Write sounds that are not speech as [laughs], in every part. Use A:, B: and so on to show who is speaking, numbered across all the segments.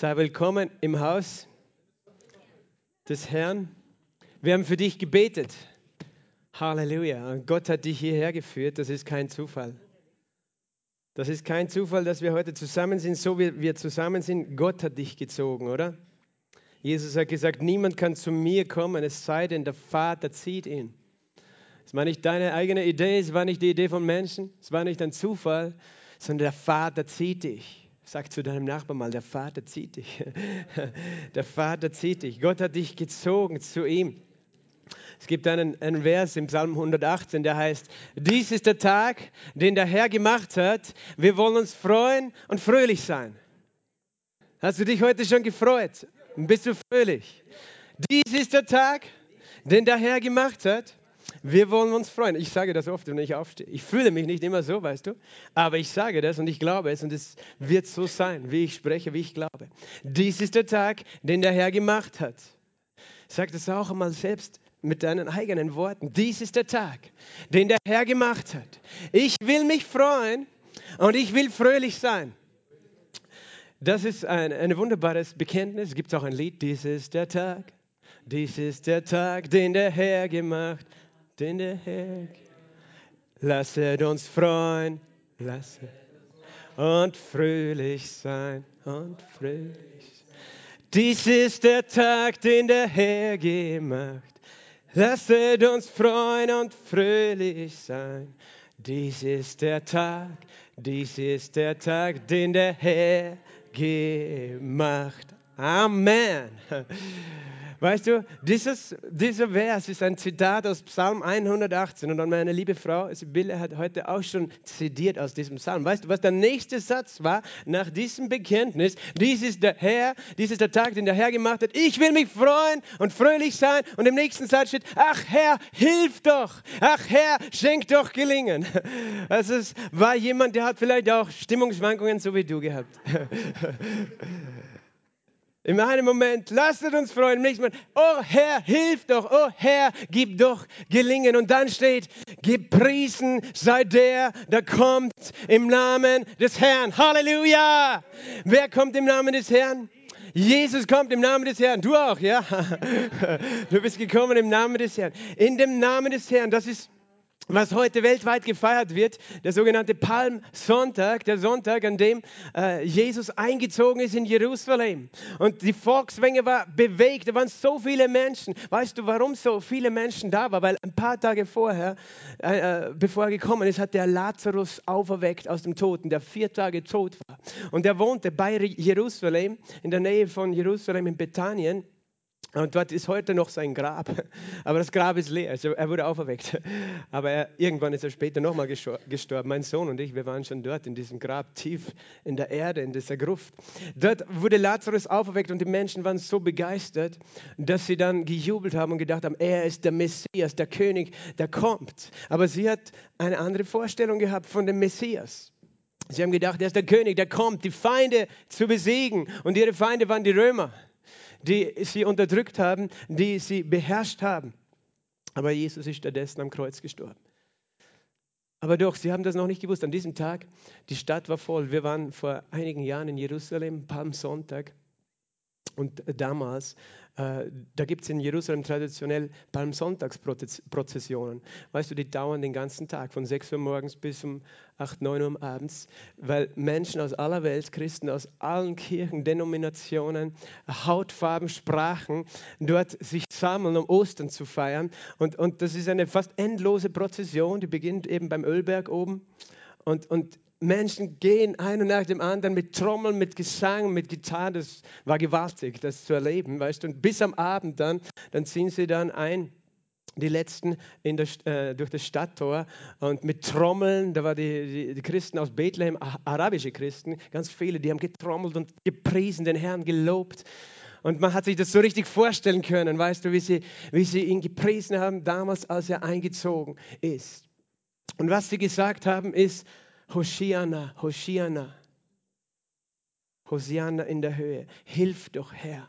A: Sei willkommen im Haus des Herrn. Wir haben für dich gebetet. Halleluja. Und Gott hat dich hierher geführt. Das ist kein Zufall. Das ist kein Zufall, dass wir heute zusammen sind, so wie wir zusammen sind. Gott hat dich gezogen, oder? Jesus hat gesagt, niemand kann zu mir kommen, es sei denn, der Vater zieht ihn. Es war nicht deine eigene Idee, es war nicht die Idee von Menschen, es war nicht ein Zufall, sondern der Vater zieht dich. Sag zu deinem Nachbarn mal, der Vater zieht dich. [laughs] Der Vater zieht dich. Gott hat dich gezogen zu ihm. Es gibt einen, einen Vers im Psalm 118, der heißt, dies ist der Tag, den der Herr gemacht hat. Wir wollen uns freuen und fröhlich sein. Hast du dich heute schon gefreut? Bist du fröhlich? Dies ist der Tag, den der Herr gemacht hat. Wir wollen uns freuen. Ich sage das oft, wenn ich aufstehe. Ich fühle mich nicht immer so, weißt du, aber ich sage das und ich glaube es und es wird so sein, wie ich spreche, wie ich glaube. Dies ist der Tag, den der Herr gemacht hat. Sag das auch einmal selbst mit deinen eigenen Worten. Dies ist der Tag, den der Herr gemacht hat. Ich will mich freuen und ich will fröhlich sein. Das ist ein, ein wunderbares Bekenntnis. Es gibt auch ein Lied. Dies ist der Tag, dies ist der Tag, den der Herr gemacht, den der Herr. Lasset uns freuen, lasset und fröhlich sein und fröhlich. Dies ist der Tag, den der Herr gemacht. Lasset uns freuen und fröhlich sein. Dies ist der Tag, dies ist der Tag, den der Herr gemacht. Amen. [laughs] Weißt du, dieses, dieser Vers ist ein Zitat aus Psalm 118 und meine liebe Frau Sibylle hat heute auch schon zitiert aus diesem Psalm. Weißt du, was der nächste Satz war nach diesem Bekenntnis? Dies ist der Herr, dies ist der Tag, den der Herr gemacht hat. Ich will mich freuen und fröhlich sein. Und im nächsten Satz steht, ach Herr, hilf doch. Ach Herr, schenk doch Gelingen. [laughs] Also es war jemand, der hat vielleicht auch Stimmungsschwankungen so wie du gehabt. [laughs] In einem Moment, lasst uns freuen, im nächsten Moment, oh Herr, hilf doch, oh Herr, gib doch Gelingen. Und dann steht, gepriesen sei der, der kommt im Namen des Herrn. Halleluja! Wer kommt im Namen des Herrn? Jesus kommt im Namen des Herrn. Du auch, ja? [laughs] Du bist gekommen im Namen des Herrn. In dem Namen des Herrn, das ist was heute weltweit gefeiert wird, der sogenannte Palmsonntag, der Sonntag, an dem äh, Jesus eingezogen ist in Jerusalem. Und die Volksmenge war bewegt, da waren so viele Menschen. Weißt du, warum so viele Menschen da waren? Weil ein paar Tage vorher, äh, äh bevor er gekommen ist, hat der Lazarus auferweckt aus dem Toten, der vier Tage tot war. Und er wohnte bei Jerusalem, in der Nähe von Jerusalem in Bethanien. Und dort ist heute noch sein Grab. Aber das Grab ist leer. Also er wurde auferweckt. Aber er, irgendwann ist er später nochmal gestorben. Mein Sohn und ich, wir waren schon dort in diesem Grab, tief in der Erde, in dieser Gruft. Dort wurde Lazarus auferweckt und die Menschen waren so begeistert, dass sie dann gejubelt haben und gedacht haben, er ist der Messias, der König, der kommt. Aber sie hat eine andere Vorstellung gehabt von dem Messias. Sie haben gedacht, er ist der König, der kommt, die Feinde zu besiegen. Und ihre Feinde waren die Römer die sie unterdrückt haben, die sie beherrscht haben. Aber Jesus ist stattdessen am Kreuz gestorben. Aber doch, sie haben das noch nicht gewusst. An diesem Tag, die Stadt war voll. Wir waren vor einigen Jahren in Jerusalem, Palmsonntag. Und damals äh, da gibt es in Jerusalem traditionell Palmsonntagsprozessionen. Weißt du, die dauern den ganzen Tag, von 6 Uhr morgens bis um 8, 9 Uhr abends, weil Menschen aus aller Welt, Christen aus allen Kirchen, Denominationen, Hautfarben, Sprachen, dort sich sammeln, um Ostern zu feiern. Und, und das ist eine fast endlose Prozession, die beginnt eben beim Ölberg oben. Und, und Menschen gehen einer nach dem anderen mit Trommeln, mit Gesang, mit Gitarre. Das war gewaltig, das zu erleben, weißt du. Und bis am Abend dann, dann ziehen sie dann ein, die letzten der, äh, durch das Stadttor und mit Trommeln, da waren die, die, die, Christen aus Bethlehem, arabische Christen, ganz viele, die haben getrommelt und gepriesen, den Herrn gelobt. Und man hat sich das so richtig vorstellen können, weißt du, wie sie, wie sie ihn gepriesen haben damals, als er eingezogen ist. Und was sie gesagt haben, ist, Hosiana, Hosiana. Hosiana in der Höhe. Hilf doch, Herr.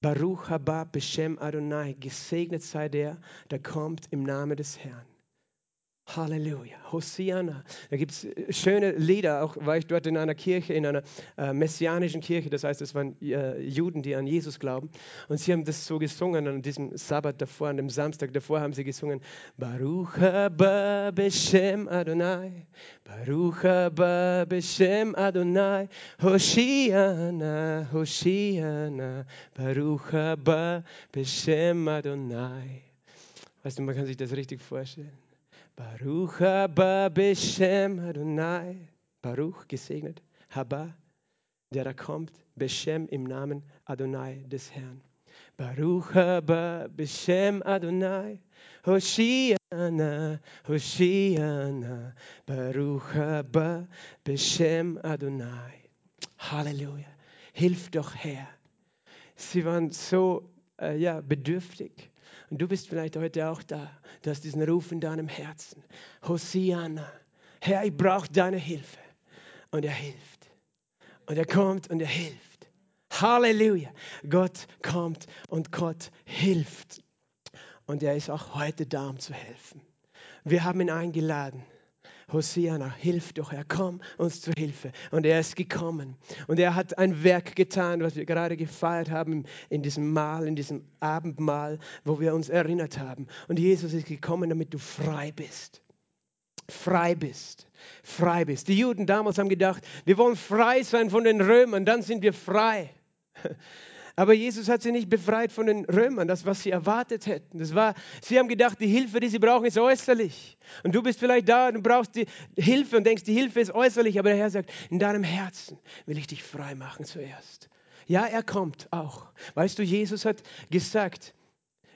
A: Baruch haba Beshem Adonai. Gesegnet sei der, der kommt im Namen des Herrn. Halleluja, Hosianna. Da gibt es schöne Lieder, auch war ich dort in einer Kirche, in einer äh, messianischen Kirche, das heißt, es waren äh, Juden, die an Jesus glauben. Und sie haben das so gesungen an diesem Sabbat davor, an dem Samstag davor haben sie gesungen, Baruch haba Beshem Adonai, Baruch haba Beshem Adonai, Hoshiana, Hoshiana, Baruch haba Beshem Adonai. Weißt du, man kann sich das richtig vorstellen. Baruch haba Beshem Adonai. Baruch, gesegnet. Haba, der da kommt. Beshem im Namen Adonai des Herrn. Baruch haba Beshem Adonai. Hoshiana, Hoshiana. Baruch haba Beshem Adonai. Halleluja. Hilf doch Herr. Sie waren so äh, ja, bedürftig. Und du bist vielleicht heute auch da. Du hast diesen Ruf in deinem Herzen. Hosiana. Herr, ich brauche deine Hilfe. Und er hilft. Und er kommt und er hilft. Halleluja. Gott kommt und Gott hilft. Und er ist auch heute da, um zu helfen. Wir haben ihn eingeladen. Hosiana, hilf doch, Herr, komm uns zu Hilfe. Und er ist gekommen. Und er hat ein Werk getan, was wir gerade gefeiert haben in diesem Mahl, in diesem Abendmahl, wo wir uns erinnert haben. Und Jesus ist gekommen, damit du frei bist. Frei bist. Frei bist. Die Juden damals haben gedacht, wir wollen frei sein von den Römern, dann sind wir frei. Aber Jesus hat sie nicht befreit von den Römern, das, was sie erwartet hätten. Das war, sie haben gedacht, die Hilfe, die sie brauchen, ist äußerlich. Und du bist vielleicht da, du brauchst die Hilfe und denkst, die Hilfe ist äußerlich. Aber der Herr sagt, in deinem Herzen will ich dich frei machen zuerst. Ja, er kommt auch. Weißt du, Jesus hat gesagt,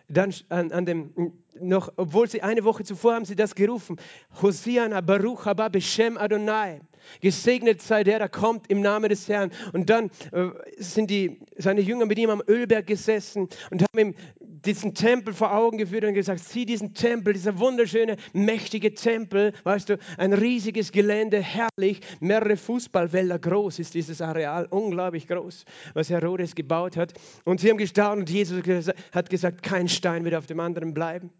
A: dann an, an dem, noch, obwohl sie eine Woche zuvor haben sie das gerufen, Hosiana Baruch Haba Beshem Adonai. Gesegnet sei der, der kommt im Namen des Herrn. Und dann äh, sind die, seine Jünger mit ihm am Ölberg gesessen und haben ihm diesen Tempel vor Augen geführt und gesagt, sieh diesen Tempel, dieser wunderschöne, mächtige Tempel, weißt du, ein riesiges Gelände, herrlich, mehrere Fußballwälder groß ist dieses Areal, unglaublich groß, was Herodes gebaut hat. Und sie haben gestaunt und Jesus hat gesagt, kein Stein wird auf dem anderen bleiben.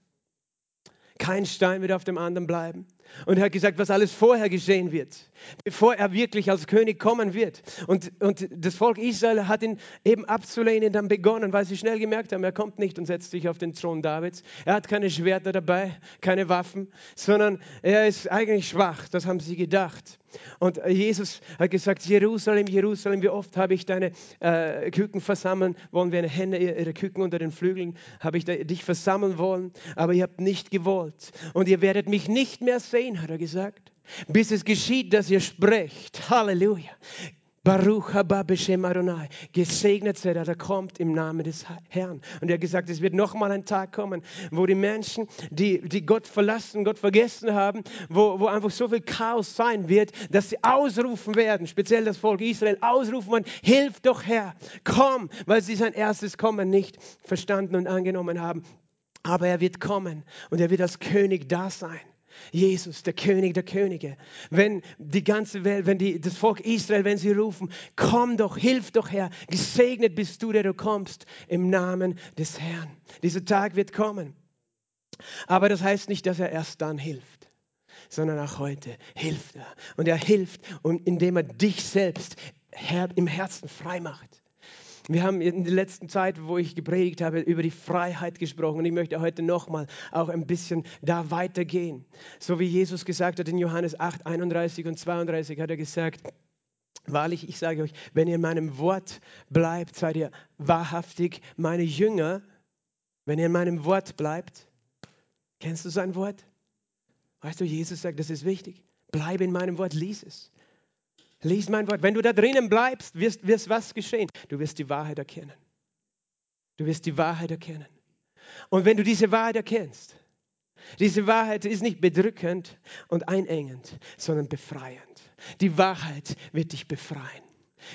A: Kein Stein wird auf dem anderen bleiben. Und er hat gesagt, was alles vorher geschehen wird, bevor er wirklich als König kommen wird. Und, und das Volk Israel hat ihn eben abzulehnen dann begonnen, weil sie schnell gemerkt haben, er kommt nicht und setzt sich auf den Thron Davids. Er hat keine Schwerter dabei, keine Waffen, sondern er ist eigentlich schwach. Das haben sie gedacht. Und Jesus hat gesagt, Jerusalem, Jerusalem, wie oft habe ich deine äh, Küken versammeln wollen, wie eine Henne ihre Küken unter den Flügeln, habe ich dich versammeln wollen, aber ihr habt nicht gewollt. Und ihr werdet mich nicht mehr sehen hat er gesagt, bis es geschieht, dass ihr sprecht. Halleluja. Baruch haba Beshem Adonai. Gesegnet sei der, der kommt im Namen des Herrn. Und er hat gesagt, es wird noch mal ein Tag kommen, wo die Menschen, die, die Gott verlassen, Gott vergessen haben, wo, wo einfach so viel Chaos sein wird, dass sie ausrufen werden, speziell das Volk Israel, ausrufen werden, hilf doch Herr, komm, weil sie sein erstes Kommen nicht verstanden und angenommen haben. Aber er wird kommen und er wird als König da sein. Jesus, der König der Könige. Wenn die ganze Welt, wenn die, das Volk Israel, wenn sie rufen, komm doch, hilf doch Herr, gesegnet bist du, der du kommst, im Namen des Herrn. Dieser Tag wird kommen. Aber das heißt nicht, dass er erst dann hilft, sondern auch heute hilft er. Und er hilft, indem er dich selbst im Herzen frei macht. Wir haben in der letzten Zeit, wo ich gepredigt habe, über die Freiheit gesprochen und ich möchte heute nochmal auch ein bisschen da weitergehen. So wie Jesus gesagt hat in Johannes 8, 31 und 32 hat er gesagt, Wahrlich, ich sage euch, wenn ihr in meinem Wort bleibt, seid ihr wahrhaftig meine Jünger. Wenn ihr in meinem Wort bleibt, kennst du sein Wort? Weißt du, Jesus sagt, das ist wichtig. Bleibe in meinem Wort, lies es. Lies mein Wort. Wenn du da drinnen bleibst, wirst, wirst was geschehen? Du wirst die Wahrheit erkennen. Du wirst die Wahrheit erkennen. Und wenn du diese Wahrheit erkennst, diese Wahrheit ist nicht bedrückend und einengend, sondern befreiend. Die Wahrheit wird dich befreien.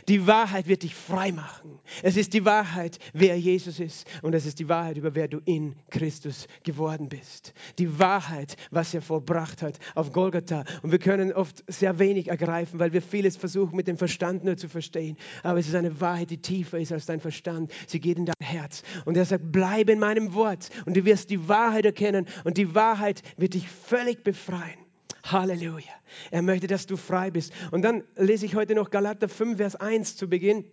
A: Die Wahrheit wird dich frei machen. Es ist die Wahrheit, wer Jesus ist. Und es ist die Wahrheit, über wer du in Christus geworden bist. Die Wahrheit, was er vollbracht hat auf Golgatha. Und wir können oft sehr wenig ergreifen, weil wir vieles versuchen mit dem Verstand nur zu verstehen. Aber es ist eine Wahrheit, die tiefer ist als dein Verstand. Sie geht in dein Herz. Und er sagt, bleib in meinem Wort. Und du wirst die Wahrheit erkennen. Und die Wahrheit wird dich völlig befreien. Halleluja. Er möchte, dass du frei bist. Und dann lese ich heute noch Galater 5, Vers 1 zu Beginn.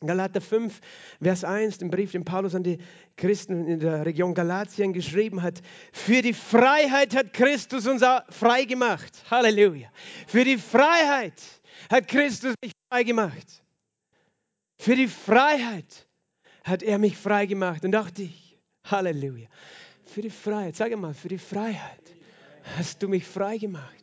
A: Galater 5, Vers 1, den Brief, den Paulus an die Christen in der Region Galatien geschrieben hat. Für die Freiheit hat Christus uns frei gemacht. Halleluja. Für die Freiheit hat Christus mich frei gemacht. Für die Freiheit hat er mich frei gemacht und auch dich. Halleluja. Für die Freiheit, sage mal, für die Freiheit hast du mich frei gemacht.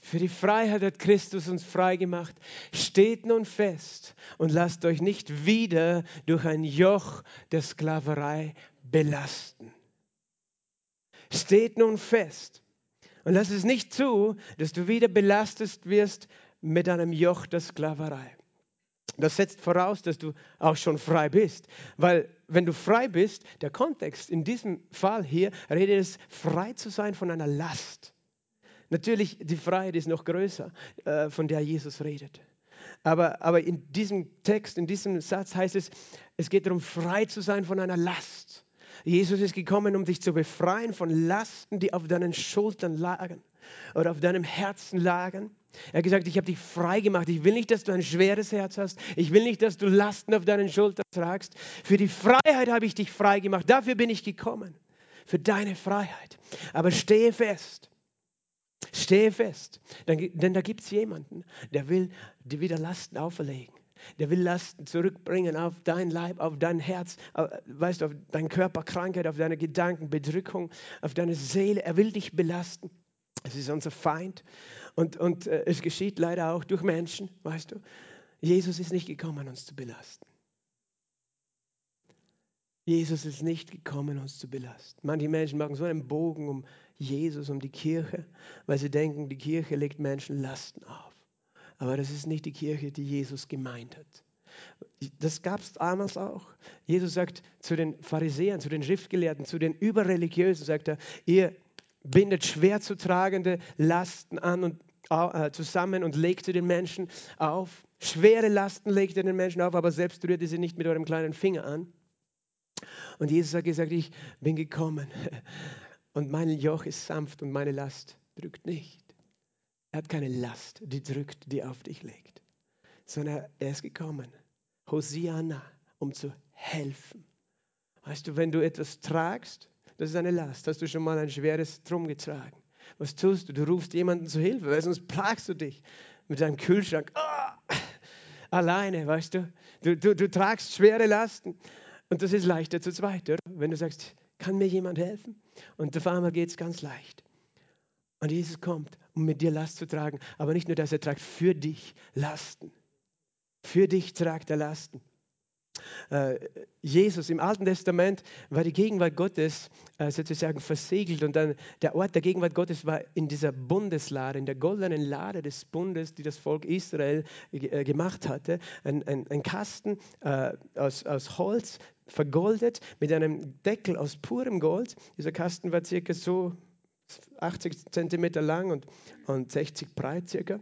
A: Für die Freiheit hat Christus uns frei gemacht. Steht nun fest und lasst euch nicht wieder durch ein Joch der Sklaverei belasten. Steht nun fest und lass es nicht zu, dass du wieder belastet wirst mit einem Joch der Sklaverei. Das setzt voraus, dass du auch schon frei bist. Weil wenn du frei bist, der Kontext in diesem Fall hier redet es, frei zu sein von einer Last. Natürlich, die Freiheit ist noch größer, äh, von der Jesus redet. Aber, aber in diesem Text, in diesem Satz heißt es, es geht darum, frei zu sein von einer Last. Jesus ist gekommen, um dich zu befreien von Lasten, die auf deinen Schultern lagen oder auf deinem Herzen lagen. Er hat gesagt, ich habe dich frei gemacht. Ich will nicht, dass du ein schweres Herz hast. Ich will nicht, dass du Lasten auf deinen Schultern tragst. Für die Freiheit habe ich dich frei gemacht. Dafür bin ich gekommen. Für deine Freiheit. Aber stehe fest. Stehe fest. Denn da gibt es jemanden, der will dir wieder Lasten auferlegen. Der will Lasten zurückbringen auf dein Leib, auf dein Herz, weißt du, auf deine Körperkrankheit, auf deine Gedanken, Bedrückung, auf deine Seele. Er will dich belasten. Es ist unser Feind. Und, und äh, es geschieht leider auch durch Menschen, weißt du. Jesus ist nicht gekommen, uns zu belasten. Jesus ist nicht gekommen, uns zu belasten. Manche Menschen machen so einen Bogen um Jesus, um die Kirche, weil sie denken, die Kirche legt Menschen Lasten auf. Aber das ist nicht die Kirche, die Jesus gemeint hat. Das gab es damals auch. Jesus sagt zu den Pharisäern, zu den Schriftgelehrten, zu den Überreligiösen, sagt er, ihr bindet schwer zu tragende Lasten an und äh, zusammen und legt sie den Menschen auf. Schwere Lasten legt ihr den Menschen auf, aber selbst rührt ihr sie nicht mit eurem kleinen Finger an. Und Jesus hat gesagt, ich bin gekommen [laughs] und mein Joch ist sanft und meine Last drückt nicht. Er hat keine Last, die drückt, die auf dich legt, sondern er ist gekommen, Hosianna, um zu helfen. Weißt du, wenn du etwas tragst, das ist eine Last. Hast du schon mal ein schweres Drum getragen? Was tust du? Du rufst jemanden zu Hilfe, weil sonst plagst du dich mit deinem Kühlschrank. Oh, alleine, weißt du? Du, du? du tragst schwere Lasten. Und das ist leichter zu zweit, oder? Wenn du sagst, kann mir jemand helfen? Und auf einmal geht es ganz leicht. Und Jesus kommt, um mit dir Last zu tragen. Aber nicht nur, dass er tragt für dich Lasten. Für dich tragt er Lasten. Äh, Jesus im Alten Testament war die Gegenwart Gottes äh, sozusagen versiegelt und dann der Ort der Gegenwart Gottes war in dieser Bundeslade, in der goldenen Lade des Bundes, die das Volk Israel äh, gemacht hatte. Ein, ein, ein Kasten aus, aus Holz, vergoldet, mit einem Deckel aus purem Gold. Dieser Kasten war circa so 80 Zentimeter lang und, und 60 breit circa.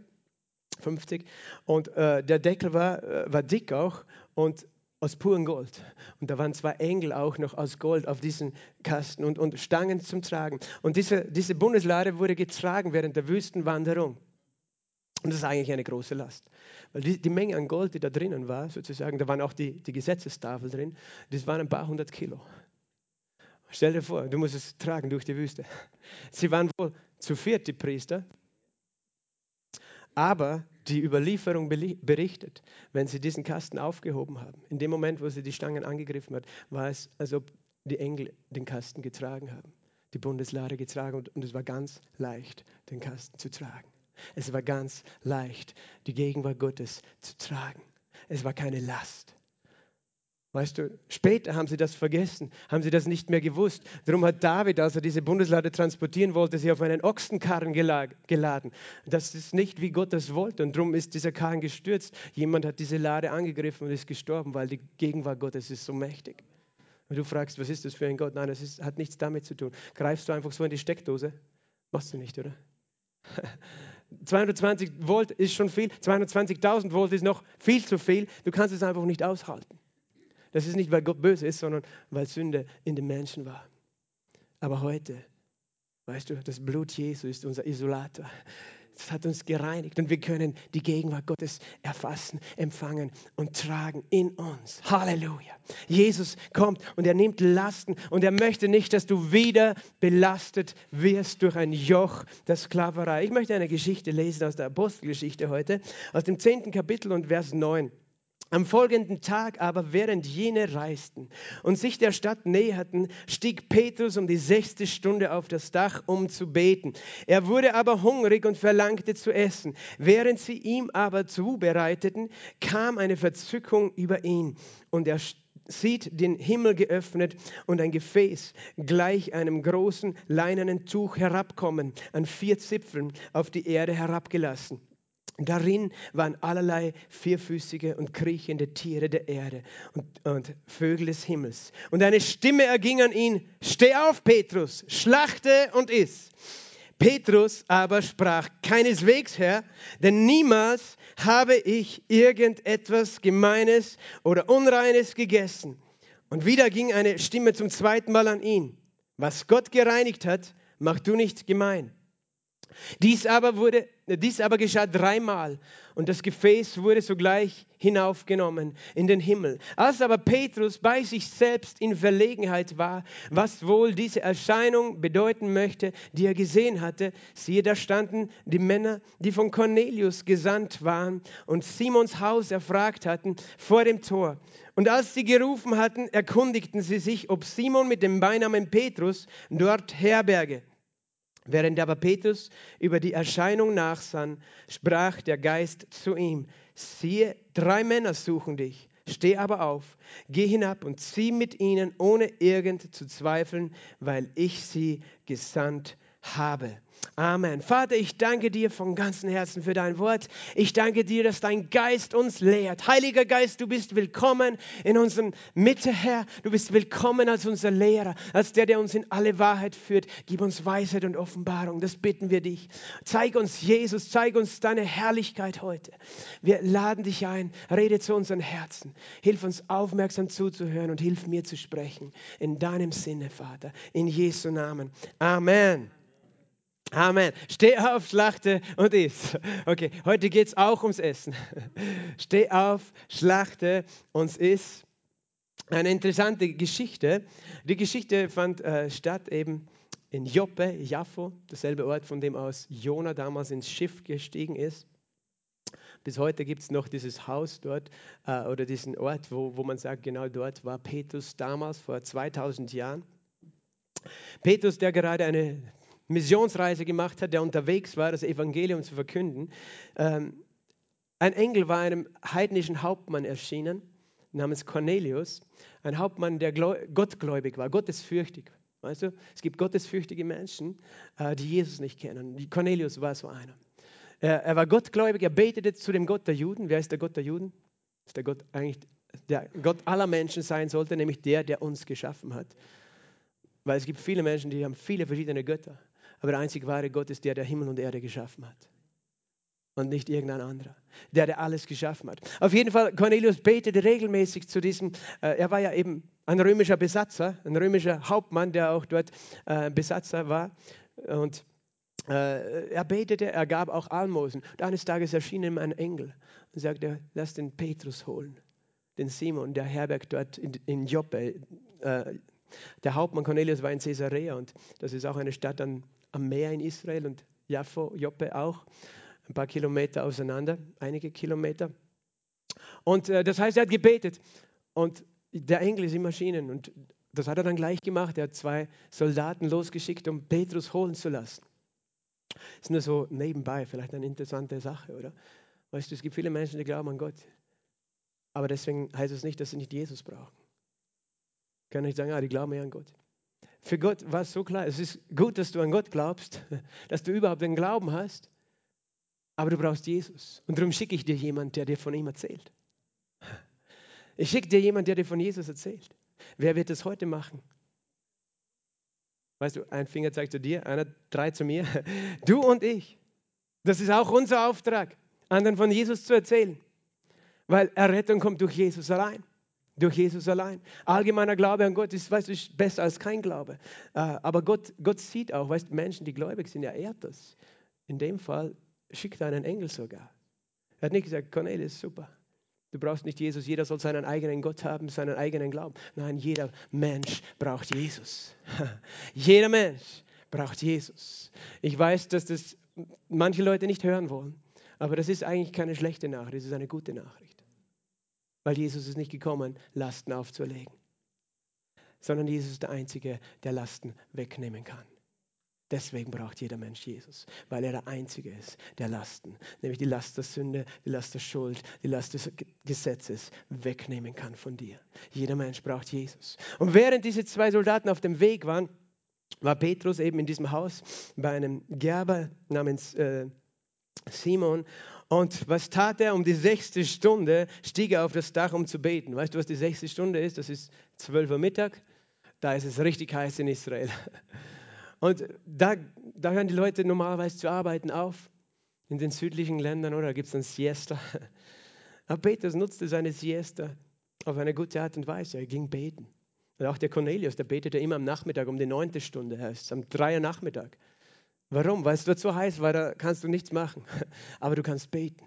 A: 50. Und äh, der Deckel war, war dick auch und aus purem Gold. Und da waren zwei Engel auch noch aus Gold auf diesen Kasten und, und Stangen zum Tragen. Und diese, diese Bundeslade wurde getragen während der Wüstenwanderung. Und das ist eigentlich eine große Last. Weil die, die, Menge an Gold, die da drinnen war, sozusagen, da waren auch die, die Gesetzestafel drin, das waren ein paar hundert Kilo. Stell dir vor, du musst es tragen durch die Wüste. Sie waren wohl zu viert, die Priester, aber die Überlieferung berichtet, wenn sie diesen Kasten aufgehoben haben, in dem Moment, wo sie die Stangen angegriffen hat, war es, als ob die Engel den Kasten getragen haben, die Bundeslade getragen und, und es war ganz leicht, den Kasten zu tragen. Es war ganz leicht, die Gegenwart Gottes zu tragen. Es war keine Last. Weißt du, später haben sie das vergessen, haben sie das nicht mehr gewusst. Darum hat David, als er diese Bundeslade transportieren wollte, sie auf einen Ochsenkarren geladen. Das ist nicht, wie Gott das wollte. Und darum ist dieser Karren gestürzt. Jemand hat diese Lade angegriffen und ist gestorben, weil die Gegenwart Gottes ist so mächtig. Und du fragst, was ist das für ein Gott? Nein, das ist, hat nichts damit zu tun. Greifst du einfach so in die Steckdose? Machst du nicht, oder? [laughs] 220 Volt ist schon viel, 220.000 Volt ist noch viel zu viel. Du kannst es einfach nicht aushalten. Das ist nicht, weil Gott böse ist, sondern weil Sünde in den Menschen war. Aber heute, weißt du, das Blut Jesu ist unser Isolator. Das hat uns gereinigt und wir können die Gegenwart Gottes erfassen, empfangen und tragen in uns. Halleluja. Jesus kommt und er nimmt Lasten und er möchte nicht, dass du wieder belastet wirst durch ein Joch der Sklaverei. Ich möchte eine Geschichte lesen aus der Apostelgeschichte heute, aus dem 10. Kapitel und Vers 9. Am folgenden Tag aber, während jene reisten und sich der Stadt näherten, stieg Petrus um die sechste Stunde auf das Dach, um zu beten. Er wurde aber hungrig und verlangte zu essen. Während sie ihm aber zubereiteten, kam eine Verzückung über ihn und er sieht den Himmel geöffnet und ein Gefäß gleich einem großen leinenen Tuch herabkommen, an vier Zipfeln auf die Erde herabgelassen. Darin waren allerlei vierfüßige und kriechende Tiere der Erde und, und, Vögel des Himmels. Und eine Stimme erging an ihn, steh auf, Petrus, schlachte und iss. Petrus aber sprach, keineswegs, Herr, denn niemals habe ich irgendetwas Gemeines oder Unreines gegessen. Und wieder ging eine Stimme zum zweiten Mal an ihn, was Gott gereinigt hat, mach du nicht gemein. Dies aber, wurde, dies aber geschah dreimal und das Gefäß wurde sogleich hinaufgenommen in den Himmel. Als aber Petrus bei sich selbst in Verlegenheit war, was wohl diese Erscheinung bedeuten möchte, die er gesehen hatte, siehe, da standen die Männer, die von Cornelius gesandt waren und Simons Haus erfragt hatten, vor dem Tor. Und als sie gerufen hatten, erkundigten sie sich, ob Simon mit dem Beinamen Petrus dort herberge. Während aber Petrus über die Erscheinung nachsann, sprach der Geist zu ihm, siehe, drei Männer suchen dich. Steh aber auf, geh hinab und zieh mit ihnen, ohne irgend zu zweifeln, weil ich sie gesandt habe. Amen. Vater, ich danke dir von ganzem Herzen für dein Wort. Ich danke dir, dass dein Geist uns lehrt. Heiliger Geist, du bist willkommen in unserer Mitte, Herr. Du bist willkommen als unser Lehrer, als der, der uns in alle Wahrheit führt. Gib uns Weisheit und Offenbarung. Das bitten wir dich. Zeig uns Jesus, zeig uns deine Herrlichkeit heute. Wir laden dich ein. Rede zu unseren Herzen. Hilf uns aufmerksam zuzuhören und hilf mir zu sprechen. In deinem Sinne, Vater. In Jesu Namen. Amen. Amen. Steh auf, schlachte und iss. Okay, heute geht es auch ums Essen. Steh auf, schlachte und iss. Eine interessante Geschichte. Die Geschichte fand äh, statt eben in Joppe, Jaffo, derselbe Ort, von dem aus Jona damals ins Schiff gestiegen ist. Bis heute gibt es noch dieses Haus dort äh, oder diesen Ort, wo, wo man sagt, genau dort war Petrus damals vor 2000 Jahren. Petrus, der gerade eine Missionsreise gemacht hat, der unterwegs war, das Evangelium zu verkünden. Ähm, ein Engel war einem heidnischen Hauptmann erschienen, namens Cornelius, ein Hauptmann, der gottgläubig war, gottesfürchtig. Weißt du, es gibt gottesfürchtige Menschen, äh, die Jesus nicht kennen. Cornelius war so einer. Er, er war gottgläubig, er betete zu dem Gott der Juden. Wer ist der Gott der Juden? Ist der Gott eigentlich der Gott aller Menschen sein sollte, nämlich der, der uns geschaffen hat. Weil es gibt viele Menschen, die haben viele verschiedene Götter. Aber der einzig wahre Gott ist der, der Himmel und Erde geschaffen hat. Und nicht irgendein anderer. Der, der alles geschaffen hat. Auf jeden Fall, Cornelius betete regelmäßig zu diesem, äh, er war ja eben ein römischer Besatzer, ein römischer Hauptmann, der auch dort äh, Besatzer war. Und äh, er betete, er gab auch Almosen. Und eines Tages erschien ihm ein Engel und sagte, lass den Petrus holen, den Simon, der herbergt dort in, in Joppe. Äh, der Hauptmann Cornelius war in Caesarea und das ist auch eine Stadt an, am Meer in Israel und Jaffo, Joppe auch, ein paar Kilometer auseinander, einige Kilometer. Und äh, das heißt, er hat gebetet und der Engel ist im Maschinen und das hat er dann gleich gemacht. Er hat zwei Soldaten losgeschickt, um Petrus holen zu lassen. Ist nur so nebenbei, vielleicht eine interessante Sache, oder? Weißt du, es gibt viele Menschen, die glauben an Gott. Aber deswegen heißt es nicht, dass sie nicht Jesus brauchen. Ich kann nicht sagen, ah, die glauben eher an Gott. Für Gott war es so klar, es ist gut, dass du an Gott glaubst, [laughs] dass du überhaupt den Glauben hast, aber du brauchst Jesus. Und darum schicke ich dir jemanden, der dir von ihm erzählt. Ich schicke dir jemanden, der dir von Jesus erzählt. Wer wird das heute machen? Weißt du, ein Finger zeigt zu dir, einer, drei zu mir. [laughs] Du und ich. Das ist auch unser Auftrag, anderen von Jesus zu erzählen. Weil Errettung kommt durch Jesus allein. Durch Jesus allein. Allgemeiner Glaube an Gott ist, weißt du, besser als kein Glaube. Äh, aber Gott, Gott sieht auch, weißt du, Menschen, die gläubig sind, er ehrt das. In dem Fall schickt er einen Engel sogar. Er hat nicht gesagt, Cornelius, super. Du brauchst nicht Jesus, jeder soll seinen eigenen Gott haben, seinen eigenen Glauben. Nein, jeder Mensch braucht Jesus. [laughs] jeder Mensch braucht Jesus. Ich weiß, dass das manche Leute nicht hören wollen, aber das ist eigentlich keine schlechte Nachricht, es ist eine gute Nachricht. Weil Jesus ist nicht gekommen, Lasten aufzulegen, sondern Jesus ist der Einzige, der Lasten wegnehmen kann. Deswegen braucht jeder Mensch Jesus, weil er der Einzige ist, der Lasten, nämlich die Last der Sünde, die Last der Schuld, die Last des Gesetzes wegnehmen kann von dir. Jeder Mensch braucht Jesus. Und während diese zwei Soldaten auf dem Weg waren, war Petrus eben in diesem Haus bei einem Gerber namens äh, Simon. Und was tat er? Um die sechste Stunde stieg er auf das Dach, um zu beten. Weißt du, was die sechste Stunde ist? Das ist 12 Uhr Mittag. Da ist es richtig heiß in Israel. [laughs] Und da, da hören die Leute normalerweise zu arbeiten auf. In den südlichen Ländern, oder? Da gibt es dann Siesta. [laughs] Aber Petrus nutzte seine Siesta auf eine gute Art und Weise. Er ging beten. Und auch der Cornelius, der betete immer am Nachmittag um die neunte Stunde, heißt am dreier Nachmittag. Warum? Weil es dort so heiß war, da kannst du nichts machen. [laughs] Aber du kannst beten.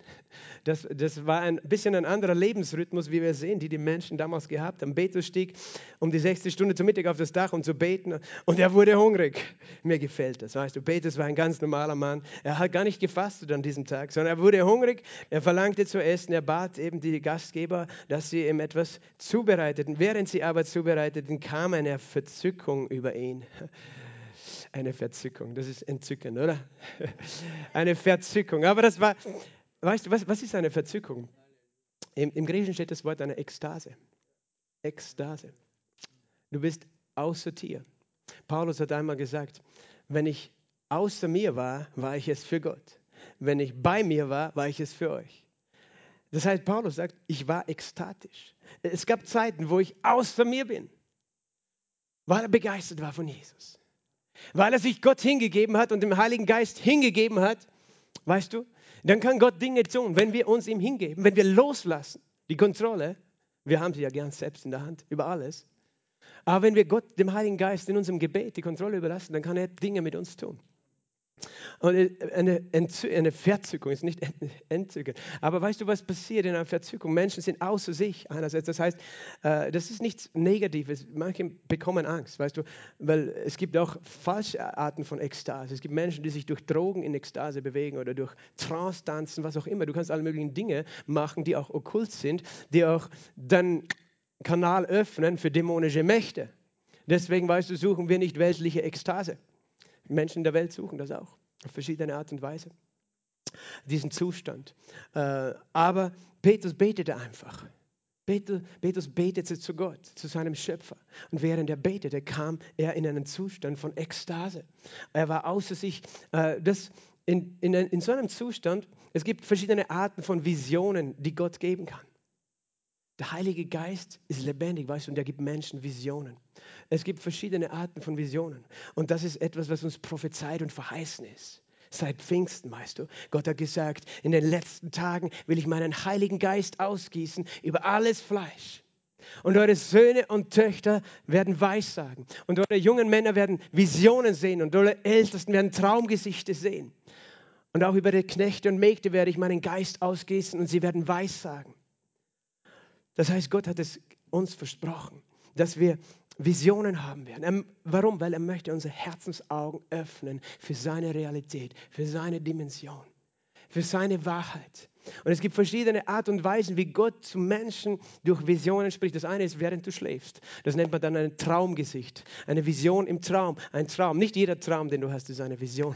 A: Das, das war ein bisschen ein anderer Lebensrhythmus, wie wir sehen, die die Menschen damals gehabt haben. Petrus stieg um die sechste Stunde zum Mittag auf das Dach, um zu beten. Und er wurde hungrig. Mir gefällt das. Weißt du, Petrus war ein ganz normaler Mann. Er hat gar nicht gefastet an diesem Tag, sondern er wurde hungrig. Er verlangte zu essen. Er bat eben die Gastgeber, dass sie ihm etwas zubereiteten. Während sie aber zubereiteten, kam eine Verzückung über ihn eine Verzückung. Das ist entzückend, oder? [laughs] Eine Verzückung. Aber das war, weißt du, was, was ist eine Verzückung? Im, Im Griechischen steht das Wort eine Ekstase. Ekstase. Du bist außer dir. Paulus hat einmal gesagt, wenn ich außer mir war, war ich es für Gott. Wenn ich bei mir war, war ich es für euch. Das heißt, Paulus sagt, ich war ekstatisch. Es gab Zeiten, wo ich außer mir bin, weil er begeistert war von Jesus weil er sich Gott hingegeben hat und dem Heiligen Geist hingegeben hat, weißt du, dann kann Gott Dinge tun, wenn wir uns ihm hingeben, wenn wir loslassen. Die Kontrolle, wir haben sie ja gern selbst in der Hand, über alles. Aber wenn wir Gott, dem Heiligen Geist in unserem Gebet die Kontrolle überlassen, dann kann er Dinge mit uns tun. Und eine, eine Verzückung ist nicht entzückend. Aber weißt du, was passiert in einer Verzückung? Menschen sind außer sich einerseits. Das heißt, äh, das ist nichts Negatives. Manche bekommen Angst, weißt du, weil es gibt auch falsche Arten von Ekstase. Es gibt Menschen, die sich durch Drogen in Ekstase bewegen oder durch Trance tanzen, was auch immer. Du kannst alle möglichen Dinge machen, die auch okkult sind, die auch dann Kanal öffnen für dämonische Mächte. Deswegen, weißt du, suchen wir nicht weltliche Ekstase. Menschen in der Welt suchen das auch auf verschiedene Art und Weise. Diesen Zustand. Äh, aber Petrus betete einfach. Petrus betete zu Gott, zu seinem Schöpfer. Und während er betete, kam er in einen Zustand von Ekstase. Er war außer sich. Äh, das in, in, in so einem Zustand, es gibt verschiedene Arten von Visionen, die Gott geben kann. Der Heilige Geist ist lebendig, weißt du, und er gibt Menschen Visionen. Es gibt verschiedene Arten von Visionen. Und das ist etwas, was uns prophezeit und verheißen ist. Seit Pfingsten, weißt du. Gott hat gesagt, in den letzten Tagen will ich meinen Heiligen Geist ausgießen über alles Fleisch. Und eure Söhne und Töchter werden Weissagen. Und eure jungen Männer werden Visionen sehen. Und eure Ältesten werden Traumgesichte sehen. Und auch über die Knechte und Mägde werde ich meinen Geist ausgießen und sie werden Weissagen. Das heißt, Gott hat es uns versprochen, dass wir Visionen haben werden. warum? Weil er möchte unsere Herzensaugen öffnen für seine Realität, für seine Dimension, für seine Wahrheit. Und es gibt verschiedene Art und Weisen, wie Gott zu Menschen durch Visionen spricht. Das eine ist, während du schläfst. Das nennt man dann ein Traumgesicht. Eine Vision im Traum. Ein Traum. Nicht jeder Traum, den du hast, ist eine Vision.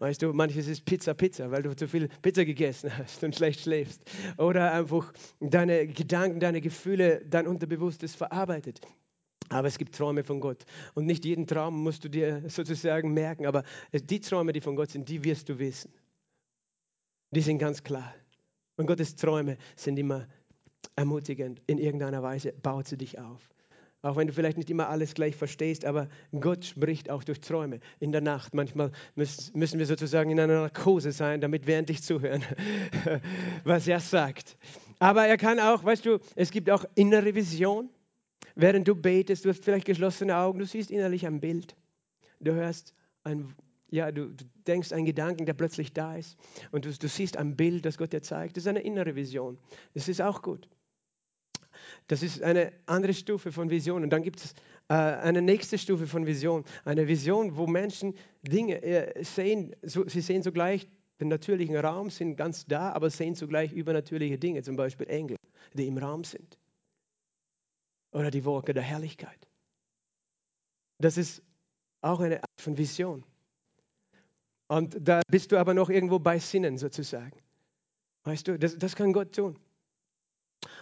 A: Weißt du, manches ist Pizza, Pizza, weil du zu viel Pizza gegessen hast und schlecht schläfst. Oder einfach deine Gedanken, deine Gefühle, dein Unterbewusstes verarbeitet. Aber es gibt Träume von Gott. Und nicht jeden Traum musst du dir sozusagen merken. Aber die Träume, die von Gott sind, die wirst du wissen. Die sind ganz klar. Und Gottes Träume sind immer ermutigend. In irgendeiner Weise baut sie dich auf. Auch wenn du vielleicht nicht immer alles gleich verstehst, aber Gott spricht auch durch Träume in der Nacht. Manchmal müssen wir sozusagen in einer Narkose sein, damit wir endlich zuhören, [laughs] was er sagt. Aber er kann auch, weißt du, es gibt auch innere Vision. Während du betest, du hast vielleicht geschlossene Augen, du siehst innerlich ein Bild. Du hörst ein, ja, du, du denkst einen Gedanken, der plötzlich da ist. Und du, du siehst ein Bild, das Gott dir zeigt. Das ist eine innere Vision. Das ist auch gut. Das ist eine andere Stufe von Vision. Und dann gibt es äh, eine nächste Stufe von Vision. Eine Vision, wo Menschen Dinge äh, sehen, so, sie sehen sogleich den natürlichen Raum, sind ganz da, aber sehen zugleich übernatürliche Dinge, zum Beispiel Engel, die im Raum sind. Oder die Wolke der Herrlichkeit. Das ist auch eine Art von Vision. Und da bist du aber noch irgendwo bei Sinnen sozusagen. Weißt du, das, das kann Gott tun.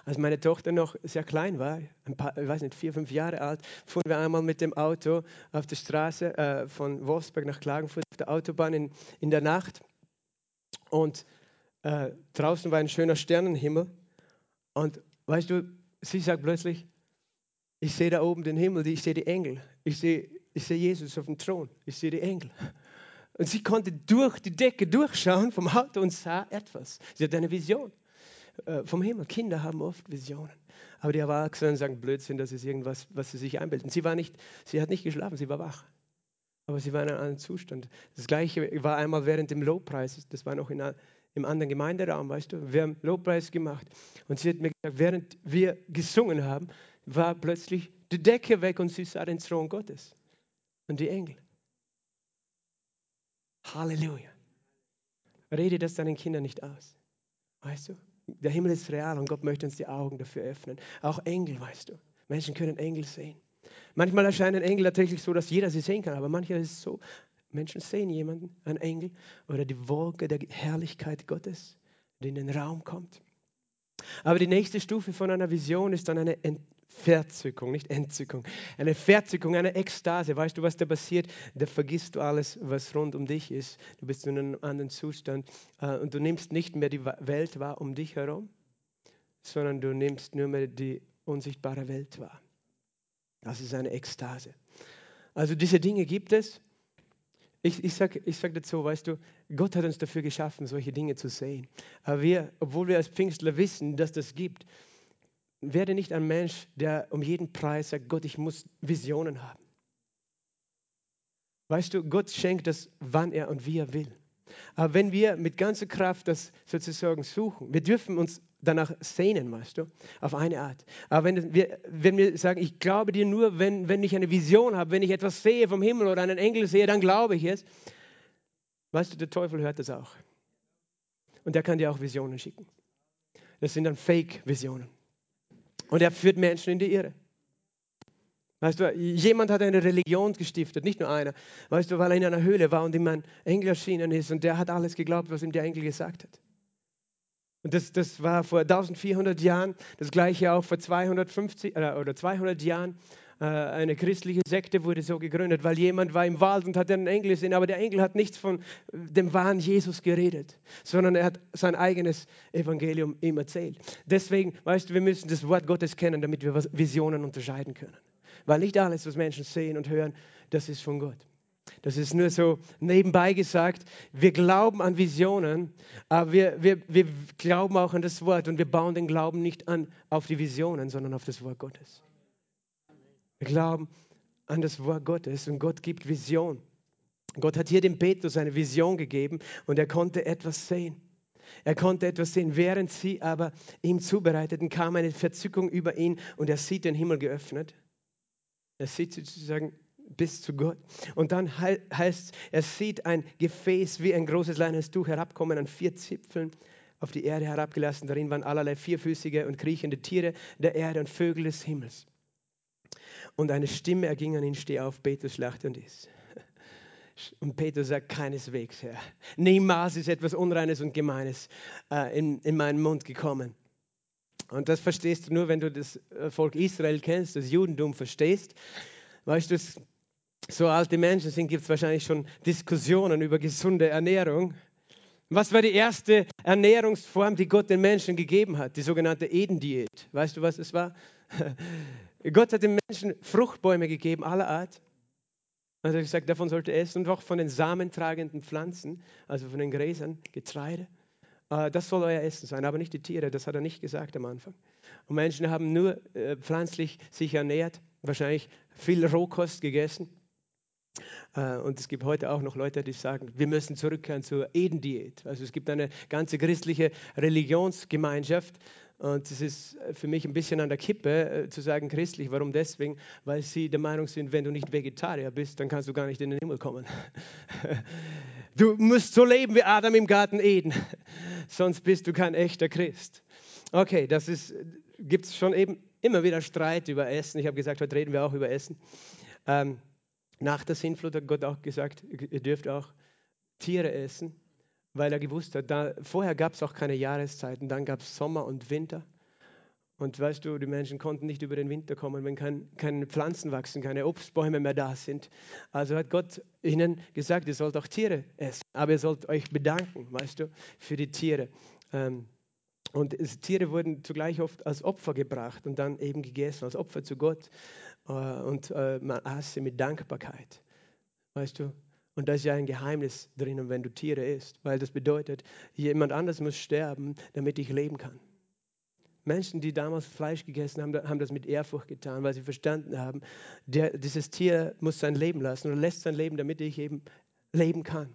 A: Als meine Tochter noch sehr klein war, ein paar, ich weiß nicht, vier, fünf Jahre alt, fuhren wir einmal mit dem Auto auf der Straße äh, von Wolfsburg nach Klagenfurt auf der Autobahn in, in der Nacht. Und äh, draußen war ein schöner Sternenhimmel. Und weißt du, sie sagt plötzlich, ich sehe da oben den Himmel, ich sehe die Engel, ich sehe, ich sehe Jesus auf dem Thron, ich sehe die Engel. Und sie konnte durch die Decke durchschauen vom Auto und sah etwas. Sie hat eine Vision äh, vom Himmel. Kinder haben oft Visionen. Aber die Erwachsenen sagen Blödsinn, das ist irgendwas, was sie sich einbilden. Sie, war nicht, sie hat nicht geschlafen, sie war wach. Aber sie war in einem Zustand. Das gleiche war einmal während dem Lobpreis, das war noch in, im anderen Gemeinderaum, weißt du. Wir haben Lobpreis gemacht. Und sie hat mir gesagt, während wir gesungen haben, war plötzlich die Decke weg und sie sah den Thron Gottes und die Engel. Halleluja. Rede das deinen Kindern nicht aus. Weißt du? Der Himmel ist real und Gott möchte uns die Augen dafür öffnen. Auch Engel, weißt du. Menschen können Engel sehen. Manchmal erscheinen Engel tatsächlich so, dass jeder sie sehen kann, aber manchmal ist es so, Menschen sehen jemanden, einen Engel oder die Wolke der Herrlichkeit Gottes, die in den Raum kommt. Aber die nächste Stufe von einer Vision ist dann eine Verzückung, nicht Entzückung. Eine Verzückung, eine Ekstase. Weißt du, was da passiert? Da vergisst du alles, was rund um dich ist. Du bist in einem anderen Zustand äh, und du nimmst nicht mehr die Welt wahr um dich herum, sondern du nimmst nur mehr die unsichtbare Welt wahr. Das ist eine Ekstase. Also diese Dinge gibt es. Ich, ich sage ich sag dazu, weißt du, Gott hat uns dafür geschaffen, solche Dinge zu sehen. Aber wir, obwohl wir als Pfingstler wissen, dass das gibt, werde nicht ein Mensch, der um jeden Preis sagt, Gott, ich muss Visionen haben. Weißt du, Gott schenkt das, wann er und wie er will. Aber wenn wir mit ganzer Kraft das sozusagen suchen, wir dürfen uns danach sehnen, weißt du, auf eine Art. Aber wenn wir, wenn wir sagen, ich glaube dir nur, wenn, wenn ich eine Vision habe, wenn ich etwas sehe vom Himmel oder einen Engel sehe, dann glaube ich es. Weißt du, der Teufel hört das auch. Und der kann dir auch Visionen schicken. Das sind dann Fake-Visionen. Und er führt Menschen in die Irre. Weißt du, jemand hat eine Religion gestiftet, nicht nur einer. Weißt du, weil er in einer Höhle war und ihm ein Engel erschienen ist und der hat alles geglaubt, was ihm der Engel gesagt hat. Und das, das war vor 1400 Jahren, das gleiche auch vor 250 äh, oder 200 Jahren. Äh, eine christliche Sekte wurde so gegründet, weil jemand war im Wald und hat einen Engel gesehen, aber der Engel hat nichts von dem wahren Jesus geredet, sondern er hat sein eigenes Evangelium ihm erzählt. Deswegen, weißt du, wir müssen das Wort Gottes kennen, damit wir Visionen unterscheiden können. Weil nicht alles, was Menschen sehen und hören, das ist von Gott. Das ist nur so nebenbei gesagt. Wir glauben an Visionen, aber wir, wir, wir glauben auch an das Wort und wir bauen den Glauben nicht an auf die Visionen, sondern auf das Wort Gottes. Wir glauben an das Wort Gottes und Gott gibt Vision. Gott hat hier dem Petrus eine Vision gegeben und er konnte etwas sehen. Er konnte etwas sehen. Während sie aber ihm zubereiteten, kam eine Verzückung über ihn und er sieht den Himmel geöffnet. Er sieht sozusagen bis zu Gott. Und dann heißt er sieht ein Gefäß wie ein großes Tuch herabkommen an vier Zipfeln auf die Erde herabgelassen. Darin waren allerlei vierfüßige und kriechende Tiere der Erde und Vögel des Himmels. Und eine Stimme erging an ihn, steh auf, bete, schlachte und iss. [laughs] Und Petrus sagt, keineswegs, Herr. Niemals ist etwas Unreines und Gemeines äh, in, in meinen Mund gekommen. Und das verstehst du nur, wenn du das äh, Volk Israel kennst, das Judentum verstehst. Weißt du, so alte Menschen sind, gibt es wahrscheinlich schon Diskussionen über gesunde Ernährung. Was war die erste Ernährungsform, die Gott den Menschen gegeben hat? Die sogenannte Eden-Diät. Weißt du, was es war? [laughs] Gott hat den Menschen Fruchtbäume gegeben, aller Art. Er hat gesagt, davon sollte er essen und auch von den samentragenden Pflanzen, also von den Gräsern, Getreide. Äh, das soll euer Essen sein, aber nicht die Tiere, das hat er nicht gesagt am Anfang. Und Menschen haben nur äh, pflanzlich sich ernährt, wahrscheinlich viel Rohkost gegessen. Äh, und es gibt heute auch noch Leute, die sagen, wir müssen zurückkehren zur Eden-Diät. Also es gibt eine ganze christliche Religionsgemeinschaft, und es ist für mich ein bisschen an der Kippe äh, zu sagen christlich. Warum deswegen? Weil sie der Meinung sind, wenn du nicht Vegetarier bist, dann kannst du gar nicht in den Himmel kommen. [laughs] du musst so leben wie Adam im Garten Eden, [laughs] sonst bist du kein echter Christ. Okay, das gibt es schon eben immer wieder Streit über Essen. Ich habe gesagt, heute reden wir auch über Essen. Ähm, nach der Sintflut hat Gott auch gesagt, ihr dürft auch Tiere essen weil er gewusst hat, da, vorher gab es auch keine Jahreszeiten, dann gab es Sommer und Winter. Und weißt du, die Menschen konnten nicht über den Winter kommen, wenn kein, keine Pflanzen wachsen, keine Obstbäume mehr da sind. Also hat Gott ihnen gesagt, ihr sollt auch Tiere essen, aber ihr sollt euch bedanken, weißt du, für die Tiere. Ähm, und es, Tiere wurden zugleich oft als Opfer gebracht und dann eben gegessen, als Opfer zu Gott. Äh, und äh, man aß sie mit Dankbarkeit. Weißt du, und da ist ja ein Geheimnis drinnen, wenn du Tiere isst, weil das bedeutet, jemand anders muss sterben, damit ich leben kann. Menschen, die damals Fleisch gegessen haben, haben das mit Ehrfurcht getan, weil sie verstanden haben, der, dieses Tier muss sein Leben lassen und lässt sein Leben, damit ich eben leben kann.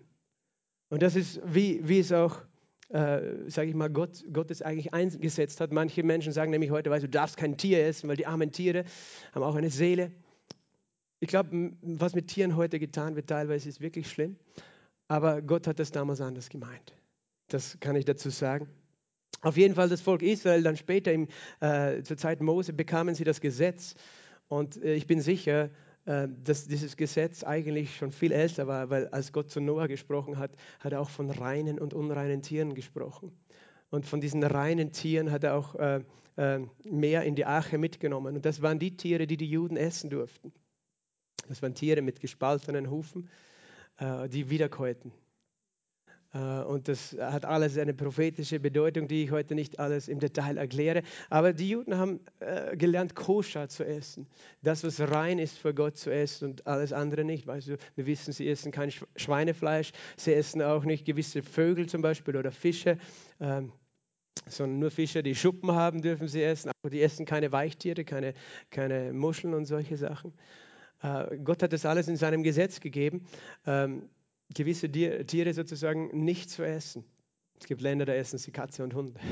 A: Und das ist, wie, wie es auch, äh, sage ich mal, Gott, Gott es eigentlich eingesetzt hat. Manche Menschen sagen nämlich heute, weißt du darfst kein Tier essen, weil die armen Tiere haben auch eine Seele. Ich glaube, was mit Tieren heute getan wird, teilweise ist wirklich schlimm. Aber Gott hat das damals anders gemeint. Das kann ich dazu sagen. Auf jeden Fall das Volk Israel, dann später im, äh, zur Zeit Mose bekamen sie das Gesetz. Und äh, ich bin sicher, äh, dass dieses Gesetz eigentlich schon viel älter war, weil als Gott zu Noah gesprochen hat, hat er auch von reinen und unreinen Tieren gesprochen. Und von diesen reinen Tieren hat er auch äh, äh, mehr in die Arche mitgenommen. Und das waren die Tiere, die die Juden essen durften. Das waren Tiere mit gespaltenen Hufen, äh, die wiederkäuten. Äh, und das hat alles eine prophetische Bedeutung, die ich heute nicht alles im Detail erkläre. Aber die Juden haben äh, gelernt, koscher zu essen. Das, was rein ist für Gott zu essen und alles andere nicht. Weißt du, wir wissen, sie essen kein Schweinefleisch. Sie essen auch nicht gewisse Vögel zum Beispiel oder Fische. Ähm, sondern nur Fische, die Schuppen haben, dürfen sie essen. Aber die essen keine Weichtiere, keine, keine Muscheln und solche Sachen. Äh, Gott hat das alles in seinem Gesetz gegeben, ähm, gewisse Tiere sozusagen nicht zu essen. Es gibt Länder, da essen sie Katze und Hund. [laughs]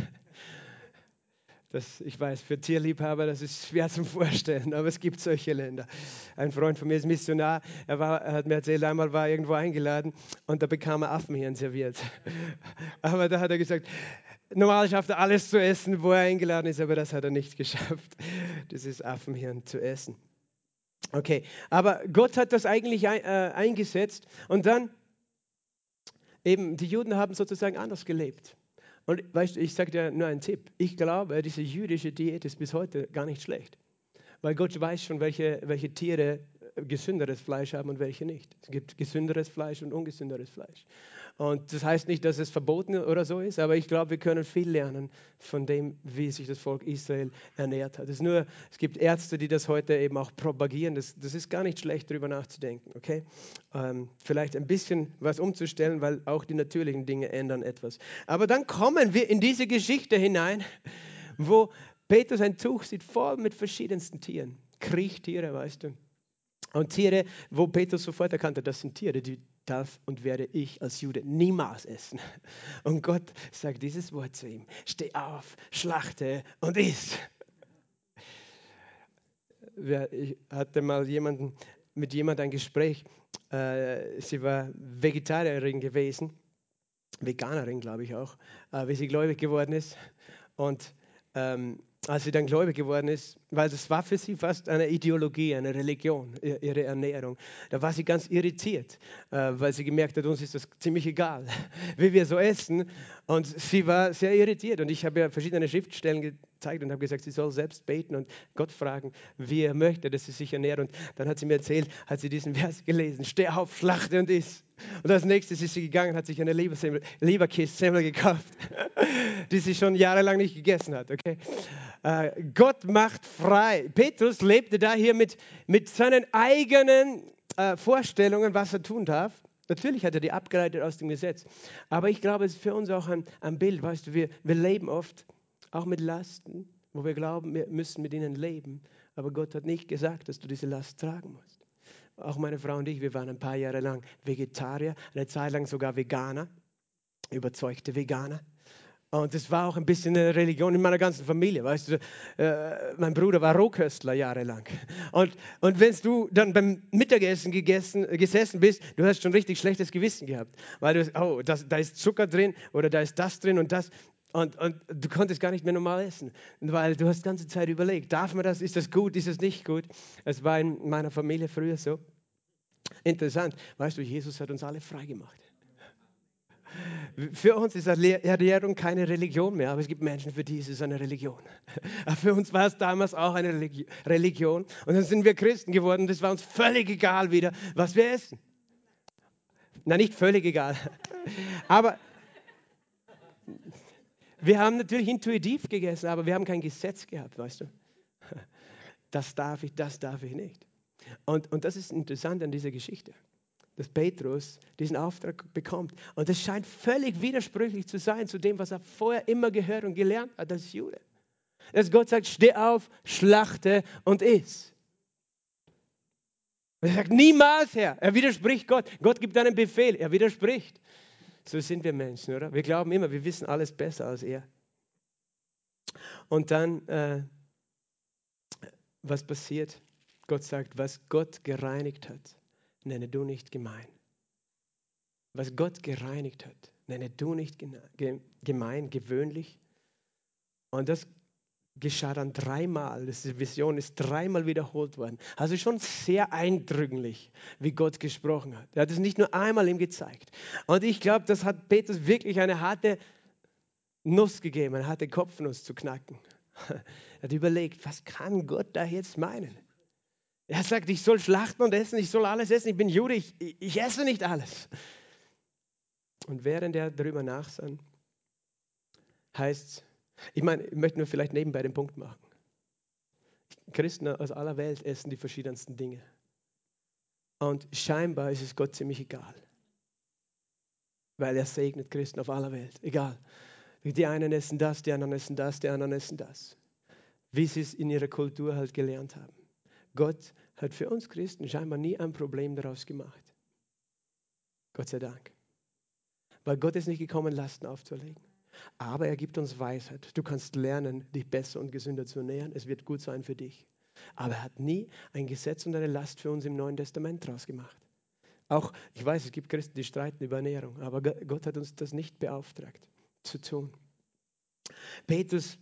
A: Das, ich weiß, für Tierliebhaber, das ist schwer zu vorstellen, aber es gibt solche Länder. Ein Freund von mir ist Missionar, er, war, hat mir erzählt, einmal war er irgendwo eingeladen und da bekam er Affenhirn serviert. [laughs] Aber da hat er gesagt, normal schafft er alles zu essen, wo er eingeladen ist, aber das hat er nicht [laughs] geschafft, dieses Affenhirn zu essen. Okay, aber Gott hat das eigentlich ein, äh, eingesetzt und dann eben, die Juden haben sozusagen anders gelebt. Und weißt du, ich sage dir nur einen Tipp. Ich glaube, diese jüdische Diät ist bis heute gar nicht schlecht. Weil Gott weiß schon, welche, welche Tiere gesünderes Fleisch haben und welche nicht. Es gibt gesünderes Fleisch und ungesünderes Fleisch. Und das heißt nicht, dass es verboten oder so ist, aber ich glaube, wir können viel lernen von dem, wie sich das Volk Israel ernährt hat. Es, nur, es gibt Ärzte, die das heute eben auch propagieren. Das, das ist gar nicht schlecht, darüber nachzudenken. Okay? Ähm, vielleicht ein bisschen was umzustellen, weil auch die natürlichen Dinge ändern etwas. Aber dann kommen wir in diese Geschichte hinein, wo Petrus ein Tuch sieht voll mit verschiedensten Tieren. Kriechtiere, weißt du und Tiere, wo Petrus sofort erkannte, das sind Tiere, die darf und werde ich als Jude niemals essen. Und Gott sagt dieses Wort zu ihm, steh auf, schlachte und iss. Ich hatte mal jemanden, mit jemandem ein Gespräch, äh, sie war Vegetarierin gewesen, Veganerin glaube ich auch, äh, wie sie gläubig geworden ist. Und ähm, als sie dann gläubig geworden ist, weil das war für sie fast eine Ideologie, eine Religion, ihre Ernährung. Da war sie ganz irritiert, äh, weil sie gemerkt hat, uns ist das ziemlich egal, [laughs] wie wir so essen. Und sie war sehr irritiert. Und ich habe ihr verschiedene Schriftstellen gezeigt und habe gesagt, sie soll selbst beten und Gott fragen, wie er möchte, dass sie sich ernährt. Und dann hat sie mir erzählt, hat sie diesen Vers gelesen, steh auf, schlachte und iss. Und als nächstes ist sie gegangen, hat sich eine Leberkiste gekauft, [laughs] die sie schon jahrelang nicht gegessen hat. Okay? Äh, Gott macht frei. Petrus lebte da hier mit, mit seinen eigenen äh, Vorstellungen, was er tun darf. Natürlich hat er die abgeleitet aus dem Gesetz. Aber ich glaube, es ist für uns auch ein, ein Bild. Weißt du, wir, wir leben oft auch mit Lasten, wo wir glauben, wir müssen mit ihnen leben. Aber Gott hat nicht gesagt, dass du diese Last tragen musst. Auch meine Frau und ich, wir waren ein paar Jahre lang Vegetarier, eine Zeit lang sogar Veganer, überzeugte Veganer. Und das war auch ein bisschen eine Religion in meiner ganzen Familie. Weißt du, äh, mein Bruder war Rohköstler jahrelang. Und, und wenn du dann beim Mittagessen gegessen, gesessen bist, du hast schon richtig schlechtes Gewissen gehabt. Weil du, oh, das, da ist Zucker drin oder da ist das drin und das. Und, und du konntest gar nicht mehr normal essen, weil du hast die ganze Zeit überlegt, darf man das, ist das gut, ist das nicht gut. Es war in meiner Familie früher so. Interessant, weißt du, Jesus hat uns alle frei gemacht. Für uns ist Ernährung keine Religion mehr, aber es gibt Menschen, für die ist es eine Religion. Für uns war es damals auch eine Religion. Und dann sind wir Christen geworden. Das war uns völlig egal wieder, was wir essen. Na, nicht völlig egal. Aber wir haben natürlich intuitiv gegessen, aber wir haben kein Gesetz gehabt, weißt du. Das darf ich, das darf ich nicht. Und, und das ist interessant an dieser Geschichte dass Petrus diesen Auftrag bekommt. Und das scheint völlig widersprüchlich zu sein zu dem, was er vorher immer gehört und gelernt hat als Jude. Dass Gott sagt, steh auf, schlachte und iss. er sagt, niemals, Herr. Er widerspricht Gott. Gott gibt einen Befehl. Er widerspricht. So sind wir Menschen, oder? Wir glauben immer, wir wissen alles besser als er. Und dann, äh, was passiert? Gott sagt, was Gott gereinigt hat, nenne du nicht gemein. Was Gott gereinigt hat, nenne du nicht gemein, gewöhnlich. Und das geschah dann dreimal. Diese Vision ist dreimal wiederholt worden. Also schon sehr eindrücklich, wie Gott gesprochen hat. Er hat es nicht nur einmal ihm gezeigt. Und ich glaube, das hat Petrus wirklich eine harte Nuss gegeben, eine harte Kopfnuss zu knacken. [laughs] Er hat überlegt, was kann Gott da jetzt meinen? Er sagt, ich soll schlachten und essen, ich soll alles essen. Ich bin Jude, ich, ich esse nicht alles. Und während er darüber nachsann, heißt es, ich meine, ich möchte nur vielleicht nebenbei den Punkt machen. Christen aus aller Welt essen die verschiedensten Dinge. Und scheinbar ist es Gott ziemlich egal. Weil er segnet Christen auf aller Welt. Egal. Die einen essen das, die anderen essen das, die anderen essen das. Wie sie es in ihrer Kultur halt gelernt haben. Gott hat für uns Christen scheinbar nie ein Problem daraus gemacht. Gott sei Dank. Weil Gott ist nicht gekommen, Lasten aufzulegen. Aber er gibt uns Weisheit. Du kannst lernen, dich besser und gesünder zu ernähren. Es wird gut sein für dich. Aber er hat nie ein Gesetz und eine Last für uns im Neuen Testament draus gemacht. Auch, ich weiß, es gibt Christen, die streiten über Ernährung, aber Gott hat uns das nicht beauftragt zu tun. Petrus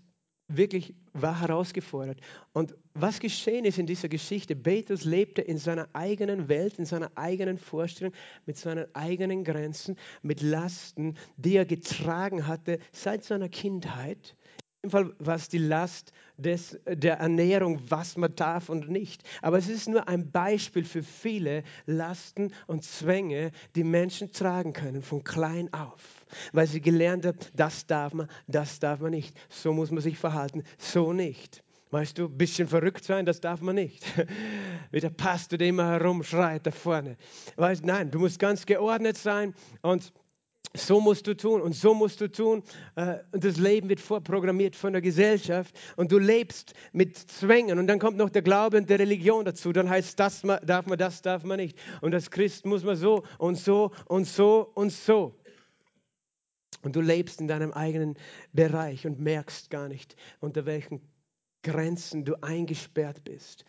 A: wirklich war herausgefordert. Und was geschehen ist in dieser Geschichte, Petrus lebte in seiner eigenen Welt, in seiner eigenen Vorstellung, mit seinen eigenen Grenzen, mit Lasten, die er getragen hatte seit seiner Kindheit. In dem Fall war es die Last des, der Ernährung, was man darf und nicht. Aber es ist nur ein Beispiel für viele Lasten und Zwänge, die Menschen tragen können, von klein auf. Weil sie gelernt haben, das darf man, das darf man nicht. So muss man sich verhalten, so nicht. Weißt du, ein bisschen verrückt sein, das darf man nicht. [laughs] Wie der Pastor, der immer herumschreit da vorne. Weißt, nein, du musst ganz geordnet sein und so musst du tun und so musst du tun. Äh, und das Leben wird vorprogrammiert von der Gesellschaft und du lebst mit Zwängen. Und dann kommt noch der Glaube und der Religion dazu. Dann heißt das darf man, das darf man nicht. Und als Christ muss man so und so und so und so. Und du lebst in deinem eigenen Bereich und merkst gar nicht, unter welchen Grenzen du eingesperrt bist.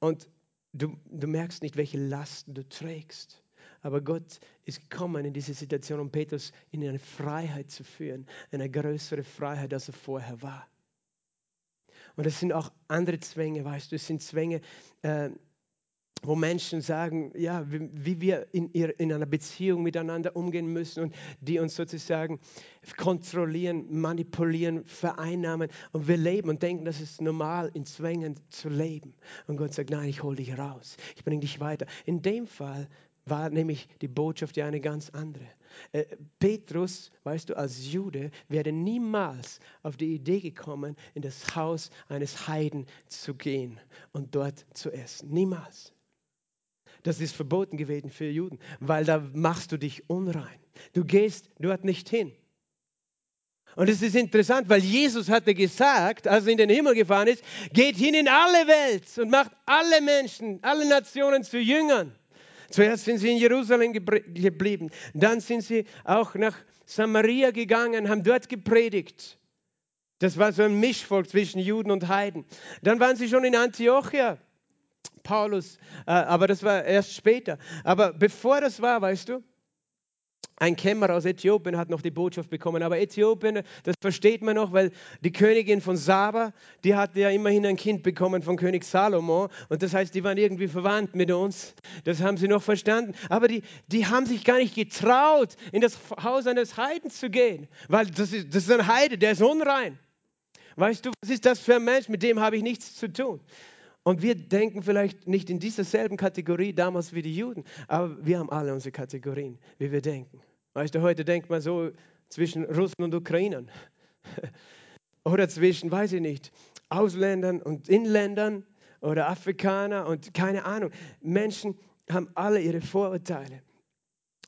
A: Und du, du merkst nicht, welche Lasten du trägst. Aber Gott ist gekommen in diese Situation, um Petrus in eine Freiheit zu führen, eine größere Freiheit, als er vorher war. Und es sind auch andere Zwänge, weißt du, es sind Zwänge, äh, wo Menschen sagen, ja, wie, wir in, in, einer Beziehung miteinander umgehen müssen und die uns sozusagen kontrollieren, manipulieren, vereinnahmen. Und wir leben und denken, das ist normal, in Zwängen zu leben. Und Gott sagt, nein, ich hole dich raus, ich bringe dich weiter. In dem Fall war nämlich die Botschaft ja eine ganz andere. Äh, Petrus, weißt du, als Jude wäre niemals auf die Idee gekommen, in das Haus eines Heiden zu gehen und dort zu essen. Niemals. Das ist verboten gewesen für Juden, weil da machst du dich unrein. Du gehst dort nicht hin. Und es ist interessant, weil Jesus hatte gesagt, als er in den Himmel gefahren ist, geht hin in alle Welt und macht alle Menschen, alle Nationen zu Jüngern. Zuerst sind sie in Jerusalem geblieben, dann sind sie auch nach Samaria gegangen, haben dort gepredigt. Das war so ein Mischvolk zwischen Juden und Heiden. Dann waren sie schon in Antiochia, Paulus, äh, aber das war erst später. Aber bevor das war, weißt du, ein Kämmerer aus Äthiopien hat noch die Botschaft bekommen. Aber Äthiopien, das versteht man noch, weil die Königin von Saba, die hatte ja immerhin ein Kind bekommen von König Salomo. Und das heißt, die waren irgendwie verwandt mit uns. Das haben sie noch verstanden. Aber die, die haben sich gar nicht getraut, in das Haus eines Heiden zu gehen. Weil das ist, das ist ein Heide, der ist unrein. Weißt du, was ist das für ein Mensch? Mit dem habe ich nichts zu tun. Und wir denken vielleicht nicht in dieser selben Kategorie damals wie die Juden, aber wir haben alle unsere Kategorien, wie wir denken. Weißt du, heute denkt man so zwischen Russen und Ukrainern. [laughs] oder zwischen, weiß ich nicht, Ausländern und Inländern oder Afrikaner und keine Ahnung. Menschen haben alle ihre Vorurteile.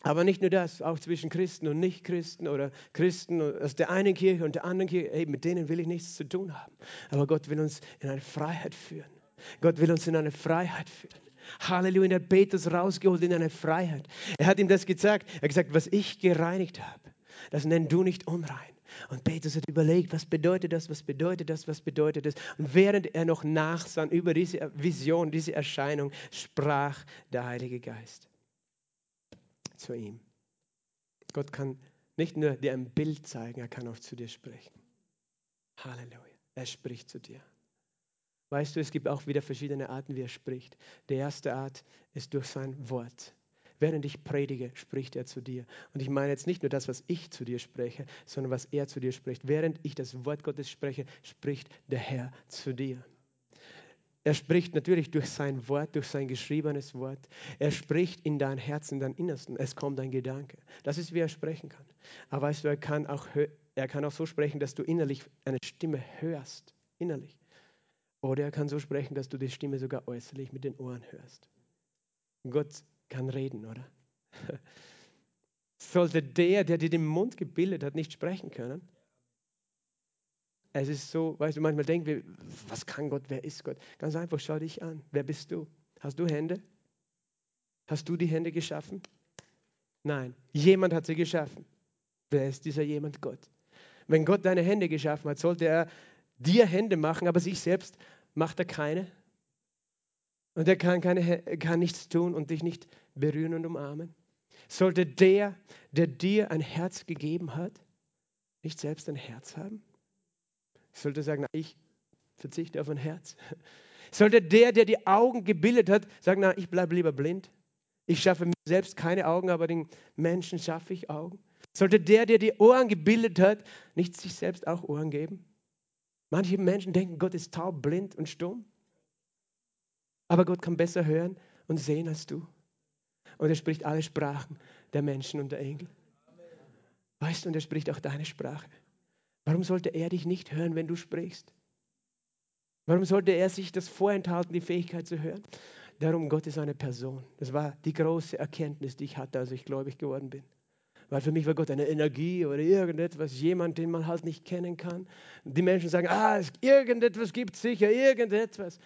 A: Aber nicht nur das, auch zwischen Christen und Nichtchristen oder Christen aus der einen Kirche und der anderen Kirche. Hey, mit denen will ich nichts zu tun haben. Aber Gott will uns in eine Freiheit führen. Gott will uns in eine Freiheit führen. Halleluja, er hat Petrus rausgeholt in eine Freiheit. Er hat ihm das gesagt. Er hat gesagt, was ich gereinigt habe, das nenn du nicht unrein. Und Petrus hat überlegt, was bedeutet das, was bedeutet das, was bedeutet das. Und während er noch nachsann über diese Vision, diese Erscheinung, sprach der Heilige Geist zu ihm. Gott kann nicht nur dir ein Bild zeigen, er kann auch zu dir sprechen. Halleluja, er spricht zu dir. Weißt du, es gibt auch wieder verschiedene Arten, wie er spricht. Die erste Art ist durch sein Wort. Während ich predige, spricht er zu dir. Und ich meine jetzt nicht nur das, was ich zu dir spreche, sondern was er zu dir spricht. Während ich das Wort Gottes spreche, spricht der Herr zu dir. Er spricht natürlich durch sein Wort, durch sein geschriebenes Wort. Er spricht in dein Herz, in dein Innersten. Es kommt ein Gedanke. Das ist, wie er sprechen kann. Aber weißt du, er kann auch, er kann auch so sprechen, dass du innerlich eine Stimme hörst. Innerlich. Oder er kann so sprechen, dass du die Stimme sogar äußerlich mit den Ohren hörst. Gott kann reden, oder? [laughs] Sollte der, der dir den Mund gebildet hat, nicht sprechen können? Es ist so, weißt du, manchmal denken wir, was kann Gott, wer ist Gott? Ganz einfach, schau dich an. Wer bist du? Hast du Hände? Hast du die Hände geschaffen? Nein, jemand hat sie geschaffen. Wer ist dieser jemand? Gott. Wenn Gott deine Hände geschaffen hat, sollte er dir Hände machen, aber sich selbst macht er keine. Und er kann, keine, kann nichts tun und dich nicht berühren und umarmen. Sollte der, der dir ein Herz gegeben hat, nicht selbst ein Herz haben? Sollte sagen, na, ich verzichte auf ein Herz. Sollte der, der die Augen gebildet hat, sagen, na, ich bleibe lieber blind. Ich schaffe mir selbst keine Augen, aber den Menschen schaffe ich Augen. Sollte der, der die Ohren gebildet hat, nicht sich selbst auch Ohren geben? Manche Menschen denken, Gott ist taub, blind und stumm. Aber Gott kann besser hören und sehen als du. Und er spricht alle Sprachen der Menschen und der Engel. Weißt du, und er spricht auch deine Sprache. Warum sollte er dich nicht hören, wenn du sprichst? Warum sollte er sich das vorenthalten, die Fähigkeit zu hören? Darum, Gott ist eine Person. Das war die große Erkenntnis, die ich hatte, als ich gläubig geworden bin. Weil für mich war Gott eine Energie oder irgendetwas, jemand, den man halt nicht kennen kann. Die Menschen sagen, ah, irgendetwas gibt sicher, irgendetwas.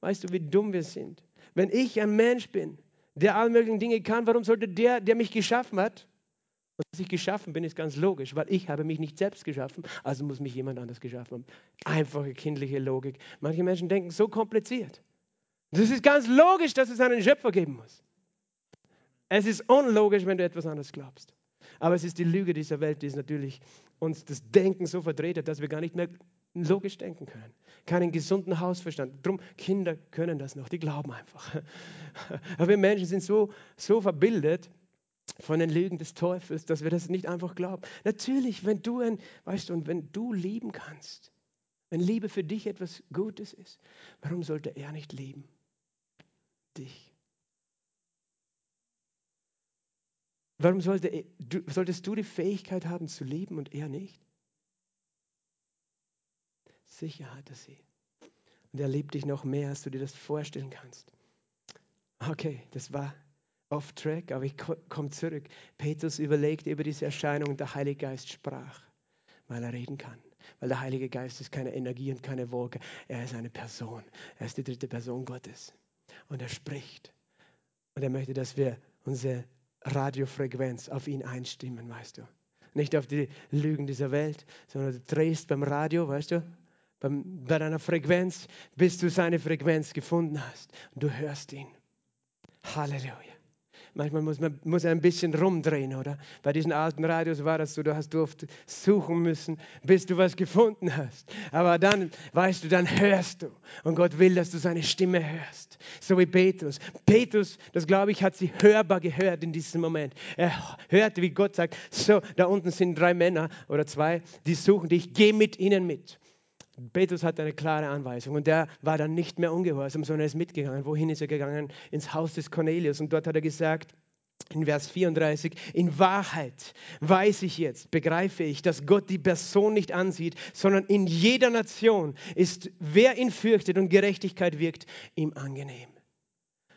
A: Weißt du, wie dumm wir sind? Wenn ich ein Mensch bin, der all möglichen Dinge kann, warum sollte der, der mich geschaffen hat, und dass ich geschaffen bin, ist ganz logisch, weil ich habe mich nicht selbst geschaffen, also muss mich jemand anders geschaffen haben. Einfache kindliche Logik. Manche Menschen denken so kompliziert. Das ist ganz logisch, dass es einen Schöpfer geben muss. Es ist unlogisch, wenn du etwas anderes glaubst. Aber es ist die Lüge dieser Welt, die es natürlich uns das Denken so verdreht hat, dass wir gar nicht mehr logisch denken können, keinen gesunden Hausverstand. Drum, Kinder können das noch, die glauben einfach. [laughs] Aber wir Menschen sind so, so verbildet von den Lügen des Teufels, dass wir das nicht einfach glauben. Natürlich, wenn du ein, weißt du, und wenn du lieben kannst, wenn Liebe für dich etwas Gutes ist, warum sollte er nicht lieben? Dich. Warum sollte er, du, solltest du die Fähigkeit haben zu lieben und er nicht? Sicher hat er sie. Und er liebt dich noch mehr, als du dir das vorstellen kannst. Okay, das war off track, aber ich komme zurück. Petrus überlegte über diese Erscheinung und der Heilige Geist sprach, weil er reden kann. Weil der Heilige Geist ist keine Energie und keine Wolke. Er ist eine Person. Er ist die dritte Person Gottes. Und er spricht. Und er möchte, dass wir unsere Radiofrequenz auf ihn einstimmen, weißt du. Nicht auf die Lügen dieser Welt, sondern du drehst beim Radio, weißt du, beim, bei deiner Frequenz, bis du seine Frequenz gefunden hast. Und du hörst ihn. Halleluja. Manchmal muss man muss ein bisschen rumdrehen, oder? Bei diesen alten Radios war das so, du hast oft suchen müssen, bis du was gefunden hast. Aber dann, weißt du, dann hörst du. Und Gott will, dass du seine Stimme hörst. So wie Petrus. Petrus, das glaube ich, hat sie hörbar gehört in diesem Moment. Er hörte, wie Gott sagt, so, da unten sind drei Männer oder zwei, die suchen dich, geh mit ihnen mit. Petrus hat eine klare Anweisung und der war dann nicht mehr ungehorsam, sondern er ist mitgegangen. Wohin ist er gegangen? Ins Haus des Cornelius und dort hat er gesagt, in Vers 34, in Wahrheit weiß ich jetzt, begreife ich, dass Gott die Person nicht ansieht, sondern in jeder Nation ist, wer ihn fürchtet und Gerechtigkeit wirkt, ihm angenehm.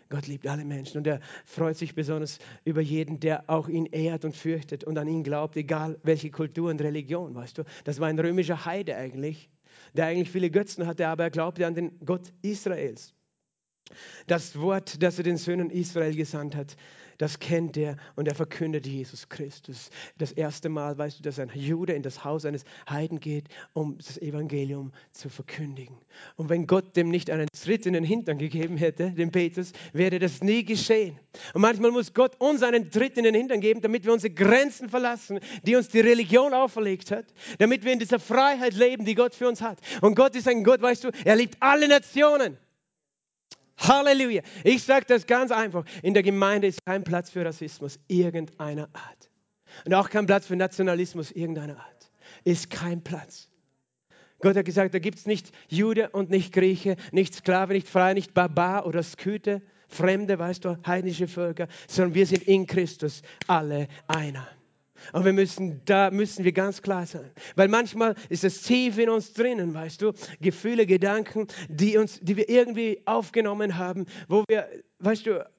A: Gott liebt alle Menschen und er freut sich besonders über jeden, der auch ihn ehrt und fürchtet und an ihn glaubt, egal welche Kultur und Religion, weißt du. Das war ein römischer Heide eigentlich der eigentlich viele Götzen hatte, aber er glaubte an den Gott Israels. Das Wort, das er den Söhnen Israel gesandt hat, das kennt er und er verkündet Jesus Christus. Das erste Mal weißt du, dass ein Jude in das Haus eines Heiden geht, um das Evangelium zu verkündigen. Und wenn Gott dem nicht einen Tritt in den Hintern gegeben hätte, dem Petrus, wäre das nie geschehen. Und manchmal muss Gott uns einen Tritt in den Hintern geben, damit wir unsere Grenzen verlassen, die uns die Religion auferlegt hat, damit wir in dieser Freiheit leben, die Gott für uns hat. Und Gott ist ein Gott, weißt du, er liebt alle Nationen. Halleluja. Ich sage das ganz einfach. In der Gemeinde ist kein Platz für Rassismus irgendeiner Art. Und auch kein Platz für Nationalismus irgendeiner Art. Ist kein Platz. Gott hat gesagt, da gibt es nicht Jude und nicht Grieche, nicht Sklave, nicht Frei, nicht Barbar oder Sküte, Fremde, weißt du, heidnische Völker, sondern wir sind in Christus alle einer. Und wir müssen, da müssen wir ganz klar sein. Weil manchmal ist es tief in uns drinnen, weißt du, Gefühle, Gedanken, die, uns, die wir irgendwie aufgenommen haben, wo wir, weißt du,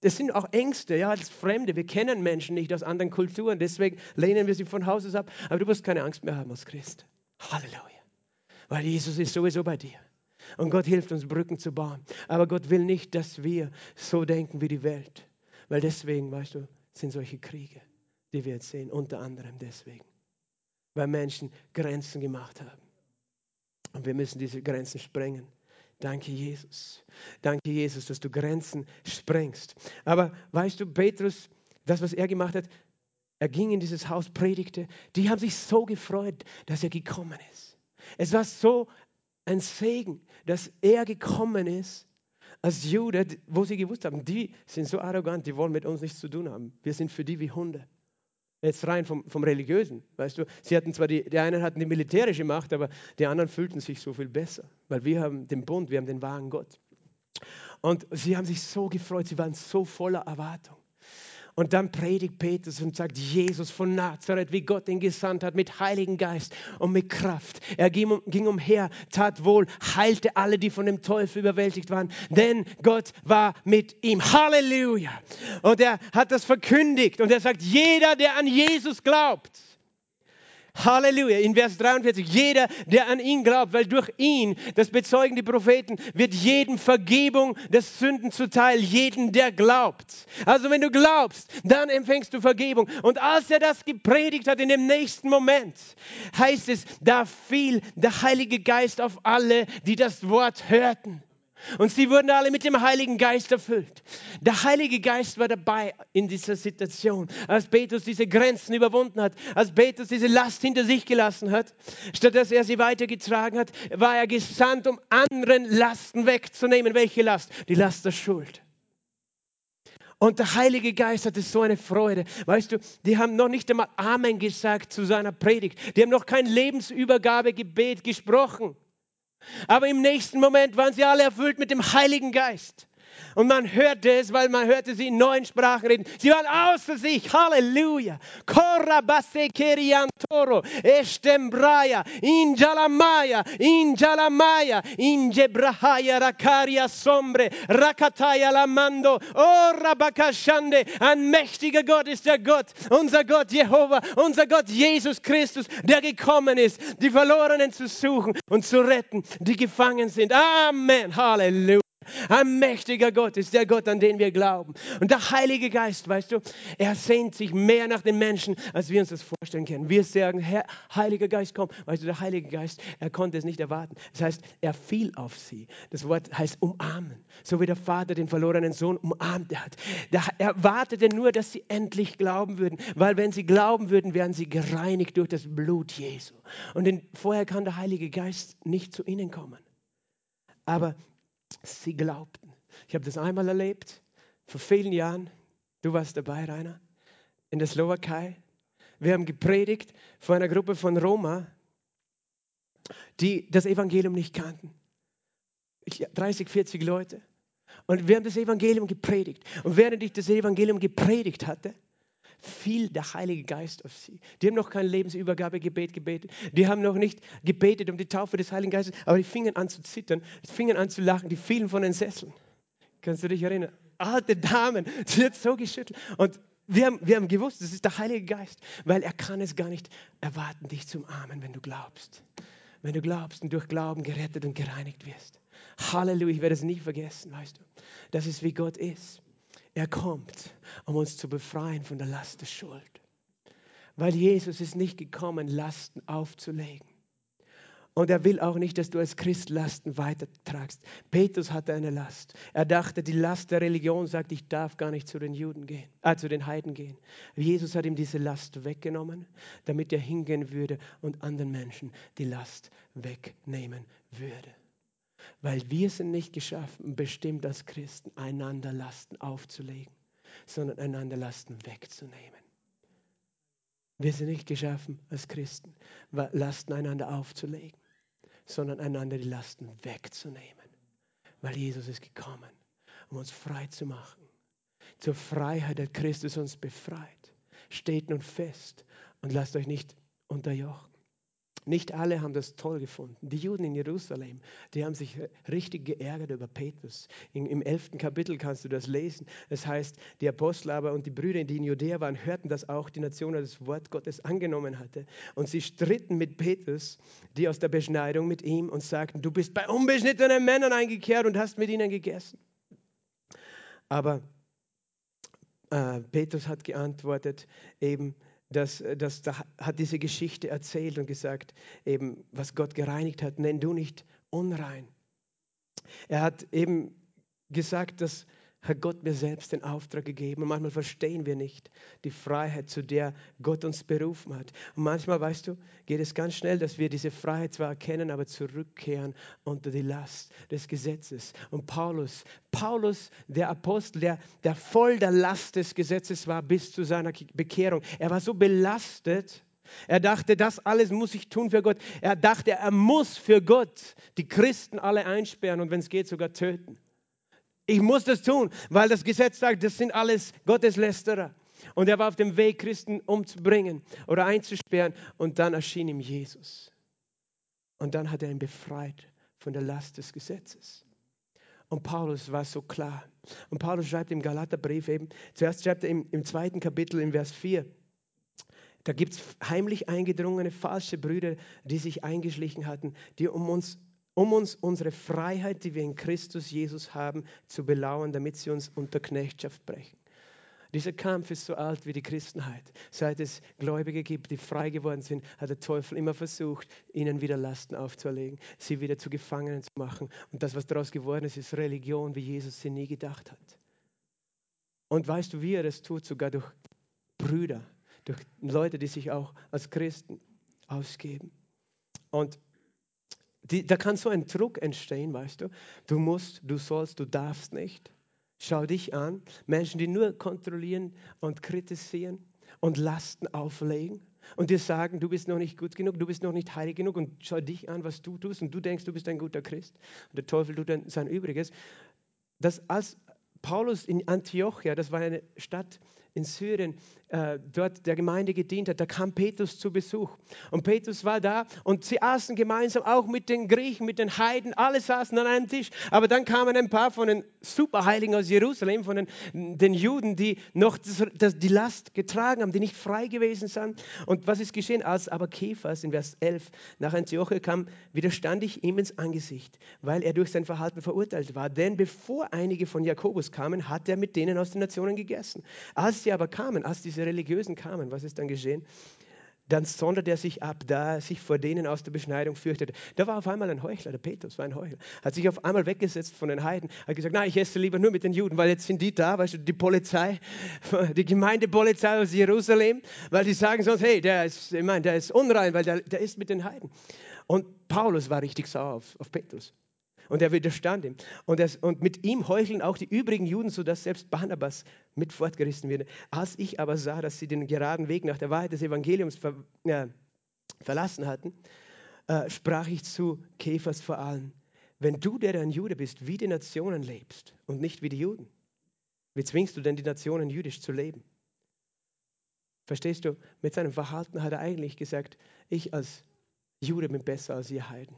A: das sind auch Ängste, ja, als Fremde. Wir kennen Menschen nicht aus anderen Kulturen, deswegen lehnen wir sie von Haus aus ab. Aber du musst keine Angst mehr haben als Christ. Halleluja. Weil Jesus ist sowieso bei dir. Und Gott hilft uns, Brücken zu bauen. Aber Gott will nicht, dass wir so denken wie die Welt. Weil deswegen, weißt du, sind solche Kriege die wir jetzt sehen, unter anderem deswegen, weil Menschen Grenzen gemacht haben. Und wir müssen diese Grenzen sprengen. Danke, Jesus. Danke, Jesus, dass du Grenzen sprengst. Aber weißt du, Petrus, das, was er gemacht hat, er ging in dieses Haus, predigte. Die haben sich so gefreut, dass er gekommen ist. Es war so ein Segen, dass er gekommen ist als Jude, wo sie gewusst haben, die sind so arrogant, die wollen mit uns nichts zu tun haben. Wir sind für die wie Hunde. Jetzt rein vom, vom Religiösen, weißt du. Sie hatten zwar die, die einen hatten die militärische Macht, aber die anderen fühlten sich so viel besser, weil wir haben den Bund, wir haben den wahren Gott. Und sie haben sich so gefreut, sie waren so voller Erwartung. Und dann predigt Petrus und sagt, Jesus von Nazareth, wie Gott ihn gesandt hat, mit Heiligen Geist und mit Kraft. Er ging, ging umher, tat wohl, heilte alle, die von dem Teufel überwältigt waren, denn Gott war mit ihm. Halleluja! Und er hat das verkündigt und er sagt, jeder, der an Jesus glaubt, Halleluja. In Vers 43, jeder, der an ihn glaubt, weil durch ihn, das bezeugen die Propheten, wird jedem Vergebung des Sünden zuteil, jeden, der glaubt. Also wenn du glaubst, dann empfängst du Vergebung. Und als er das gepredigt hat, in dem nächsten Moment, heißt es, da fiel der Heilige Geist auf alle, die das Wort hörten. Und sie wurden alle mit dem Heiligen Geist erfüllt. Der Heilige Geist war dabei in dieser Situation, als Petrus diese Grenzen überwunden hat, als Petrus diese Last hinter sich gelassen hat. Statt dass er sie weitergetragen hat, war er gesandt, um anderen Lasten wegzunehmen. Welche Last? Die Last der Schuld. Und der Heilige Geist hatte so eine Freude. Weißt du, die haben noch nicht einmal Amen gesagt zu seiner Predigt. Die haben noch kein Lebensübergabegebet gesprochen. Aber im nächsten Moment waren sie alle erfüllt mit dem Heiligen Geist. Und man hörte es, weil man hörte sie in neuen Sprachen reden. Sie waren außer sich. Halleluja. Korabase keriantoro. Estembraya. Injalamaya. Injalamaya. Injebrahaya rakaria sombre. Rakataya lamando. Oh rabakashande. Ein mächtiger Gott ist der Gott. Unser Gott Jehova. Unser Gott Jesus Christus, der gekommen ist, die Verlorenen zu suchen und zu retten, die gefangen sind. Amen. Halleluja. Ein mächtiger Gott ist der Gott, an den wir glauben. Und der Heilige Geist, weißt du, er sehnt sich mehr nach den Menschen, als wir uns das vorstellen können. Wir sagen, Herr, Heiliger Geist, komm. Weißt du, der Heilige Geist, er konnte es nicht erwarten. Das heißt, er fiel auf sie. Das Wort heißt umarmen. So wie der Vater den verlorenen Sohn umarmt hat. Er wartete nur, dass sie endlich glauben würden. Weil wenn sie glauben würden, wären sie gereinigt durch das Blut Jesu. Und vorher kann der Heilige Geist nicht zu ihnen kommen. Aber Sie glaubten. Ich habe das einmal erlebt, vor vielen Jahren. Du warst dabei, Rainer, in der Slowakei. Wir haben gepredigt vor einer Gruppe von Roma, die das Evangelium nicht kannten. 30, 40 Leute. Und wir haben das Evangelium gepredigt. Und während ich das Evangelium gepredigt hatte, fiel der Heilige Geist auf sie. Die haben noch kein Lebensübergabegebet gebetet. Die haben noch nicht gebetet um die Taufe des Heiligen Geistes, aber die fingen an zu zittern, die fingen an zu lachen, die fielen von den Sesseln. Kannst du dich erinnern? Alte Damen, [laughs] sie hat so geschüttelt. Und wir haben, wir haben gewusst, das ist der Heilige Geist, weil er kann es gar nicht erwarten, dich zum Armen, wenn du glaubst. Wenn du glaubst und durch Glauben gerettet und gereinigt wirst. Halleluja, ich werde es nie vergessen, weißt du. Das ist wie Gott ist. Er kommt, um uns zu befreien von der Last der Schuld. Weil Jesus ist nicht gekommen, Lasten aufzulegen. Und er will auch nicht, dass du als Christ Lasten weitertragst. Petrus hatte eine Last. Er dachte, die Last der Religion sagt, ich darf gar nicht zu den Juden gehen, äh, zu den Heiden gehen. Jesus hat ihm diese Last weggenommen, damit er hingehen würde und anderen Menschen die Last wegnehmen würde. Weil wir sind nicht geschaffen, bestimmt als Christen, einander Lasten aufzulegen, sondern einander Lasten wegzunehmen. Wir sind nicht geschaffen als Christen, Lasten einander aufzulegen, sondern einander die Lasten wegzunehmen. Weil Jesus ist gekommen, um uns frei zu machen. Zur Freiheit hat Christus uns befreit. Steht nun fest und lasst euch nicht unterjochen. Nicht alle haben das toll gefunden. Die Juden in Jerusalem, die haben sich richtig geärgert über Petrus. Im elften Kapitel kannst du das lesen. Das heißt, die Apostel aber und die Brüder, die in Judäa waren, hörten, dass auch die Nation das Wort Gottes angenommen hatte. Und sie stritten mit Petrus, die aus der Beschneidung mit ihm, und sagten, du bist bei unbeschnittenen Männern eingekehrt und hast mit ihnen gegessen. Aber äh, Petrus hat geantwortet, eben, das, äh, das, das hat diese Geschichte erzählt und gesagt, eben, was Gott gereinigt hat, nenn du nicht unrein. Er hat eben gesagt, dass hat Gott mir selbst den Auftrag gegeben. Und manchmal verstehen wir nicht die Freiheit, zu der Gott uns berufen hat. Und manchmal, weißt du, geht es ganz schnell, dass wir diese Freiheit zwar erkennen, aber zurückkehren unter die Last des Gesetzes. Und Paulus, Paulus, der Apostel, der, der voll der Last des Gesetzes war bis zu seiner Bekehrung. Er war so belastet, er dachte, das alles muss ich tun für Gott. Er dachte, er muss für Gott die Christen alle einsperren und wenn es geht, sogar töten. Ich muss das tun, weil das Gesetz sagt, das sind alles Gotteslästerer. Und er war auf dem Weg, Christen umzubringen oder einzusperren. Und dann erschien ihm Jesus. Und dann hat er ihn befreit von der Last des Gesetzes. Und Paulus war so klar. Und Paulus schreibt im Galaterbrief eben, zuerst schreibt er im, im zweiten Kapitel, im Vers 4, da gibt es heimlich eingedrungene falsche Brüder, die sich eingeschlichen hatten, die um uns um uns unsere Freiheit, die wir in Christus Jesus haben, zu belauern, damit sie uns unter Knechtschaft brechen. Dieser Kampf ist so alt wie die Christenheit. Seit es Gläubige gibt, die frei geworden sind, hat der Teufel immer versucht, ihnen wieder Lasten aufzuerlegen, sie wieder zu Gefangenen zu machen. Und das, was daraus geworden ist, ist Religion, wie Jesus sie nie gedacht hat. Und weißt du, wie er das tut? Sogar durch Brüder, durch Leute, die sich auch als Christen ausgeben. Und die, da kann so ein Druck entstehen, weißt du. Du musst, du sollst, du darfst nicht. Schau dich an. Menschen, die nur kontrollieren und kritisieren und Lasten auflegen und dir sagen, du bist noch nicht gut genug, du bist noch nicht heilig genug und schau dich an, was du tust und du denkst, du bist ein guter Christ und der Teufel tut dann sein Übriges. Das als Paulus in Antiochia, das war eine Stadt in Syrien, äh, dort der Gemeinde gedient hat, da kam Petrus zu Besuch. Und Petrus war da und sie aßen gemeinsam auch mit den Griechen, mit den Heiden, alle saßen an einem Tisch. Aber dann kamen ein paar von den Superheiligen aus Jerusalem, von den, den Juden, die noch das, das, die Last getragen haben, die nicht frei gewesen sind. Und was ist geschehen? Als aber Kephas in Vers 11 nach Antiochia kam, widerstand ich ihm ins Angesicht, weil er durch sein Verhalten verurteilt war. Denn bevor einige von Jakobus kamen, hat er mit denen aus den Nationen gegessen. Als sie aber kamen, als diese Religiösen kamen, was ist dann geschehen? Dann sondert er sich ab, da er sich vor denen aus der Beschneidung fürchtete. Da war auf einmal ein Heuchler, der Petrus war ein Heuchler. Hat sich auf einmal weggesetzt von den Heiden, hat gesagt, nein, ich esse lieber nur mit den Juden, weil jetzt sind die da, weißt du, die Polizei, [laughs] die Gemeindepolizei aus Jerusalem, weil die sagen sonst, hey, der ist, ich meine, der ist unrein, weil der, der ist mit den Heiden. Und Paulus war richtig sauer auf, auf Petrus. Und er widerstand ihm. Und, er, und mit ihm heucheln auch die übrigen Juden, sodass selbst Barnabas mit fortgerissen wird. Als ich aber sah, dass sie den geraden Weg nach der Wahrheit des Evangeliums ver, äh, verlassen hatten, äh, sprach ich zu Käfers vor allem, wenn du, der ein Jude bist, wie die Nationen lebst und nicht wie die Juden, wie zwingst du denn die Nationen jüdisch zu leben? Verstehst du? Mit seinem Verhalten hat er eigentlich gesagt, ich als Jude bin besser als ihr Heiden.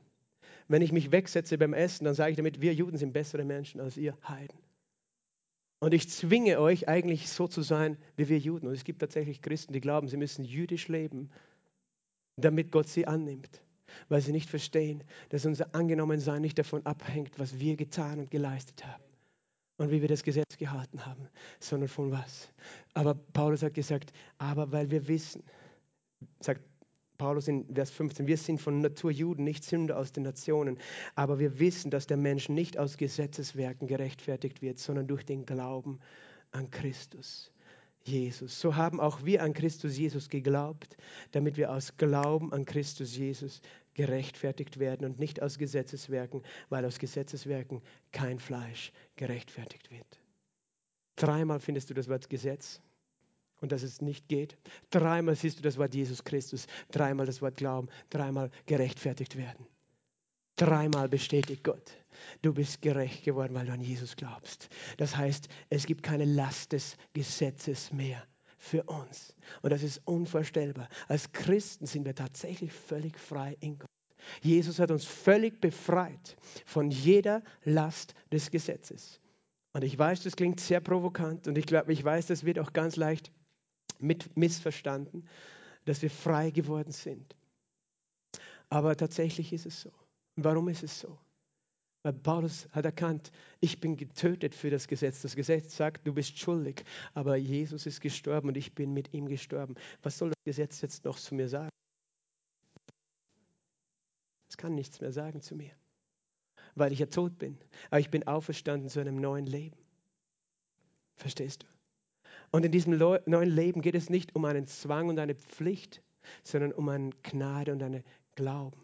A: Wenn ich mich wegsetze beim Essen, dann sage ich damit, wir Juden sind bessere Menschen als ihr Heiden. Und ich zwinge euch eigentlich so zu sein wie wir Juden. Und es gibt tatsächlich Christen, die glauben, sie müssen jüdisch leben, damit Gott sie annimmt. Weil sie nicht verstehen, dass unser Angenommensein nicht davon abhängt, was wir getan und geleistet haben und wie wir das Gesetz gehalten haben, sondern von was. Aber Paulus hat gesagt, aber weil wir wissen, sagt Paulus in Vers 15, wir sind von Natur Juden, nicht Sünder aus den Nationen, aber wir wissen, dass der Mensch nicht aus Gesetzeswerken gerechtfertigt wird, sondern durch den Glauben an Christus. Jesus. So haben auch wir an Christus Jesus geglaubt, damit wir aus Glauben an Christus Jesus gerechtfertigt werden und nicht aus Gesetzeswerken, weil aus Gesetzeswerken kein Fleisch gerechtfertigt wird. Dreimal findest du das Wort Gesetz und dass es nicht geht. Dreimal siehst du das Wort Jesus Christus, dreimal das Wort Glauben, dreimal gerechtfertigt werden. Dreimal bestätigt Gott, du bist gerecht geworden, weil du an Jesus glaubst. Das heißt, es gibt keine Last des Gesetzes mehr für uns. Und das ist unvorstellbar. Als Christen sind wir tatsächlich völlig frei in Gott. Jesus hat uns völlig befreit von jeder Last des Gesetzes. Und ich weiß, das klingt sehr provokant und ich glaube, ich weiß, das wird auch ganz leicht mit missverstanden, dass wir frei geworden sind. Aber tatsächlich ist es so. Warum ist es so? Weil Paulus hat erkannt, ich bin getötet für das Gesetz. Das Gesetz sagt, du bist schuldig, aber Jesus ist gestorben und ich bin mit ihm gestorben. Was soll das Gesetz jetzt noch zu mir sagen? Es kann nichts mehr sagen zu mir, weil ich ja tot bin. Aber ich bin auferstanden zu einem neuen Leben. Verstehst du? Und in diesem neuen Leben geht es nicht um einen Zwang und eine Pflicht, sondern um eine Gnade und einen Glauben.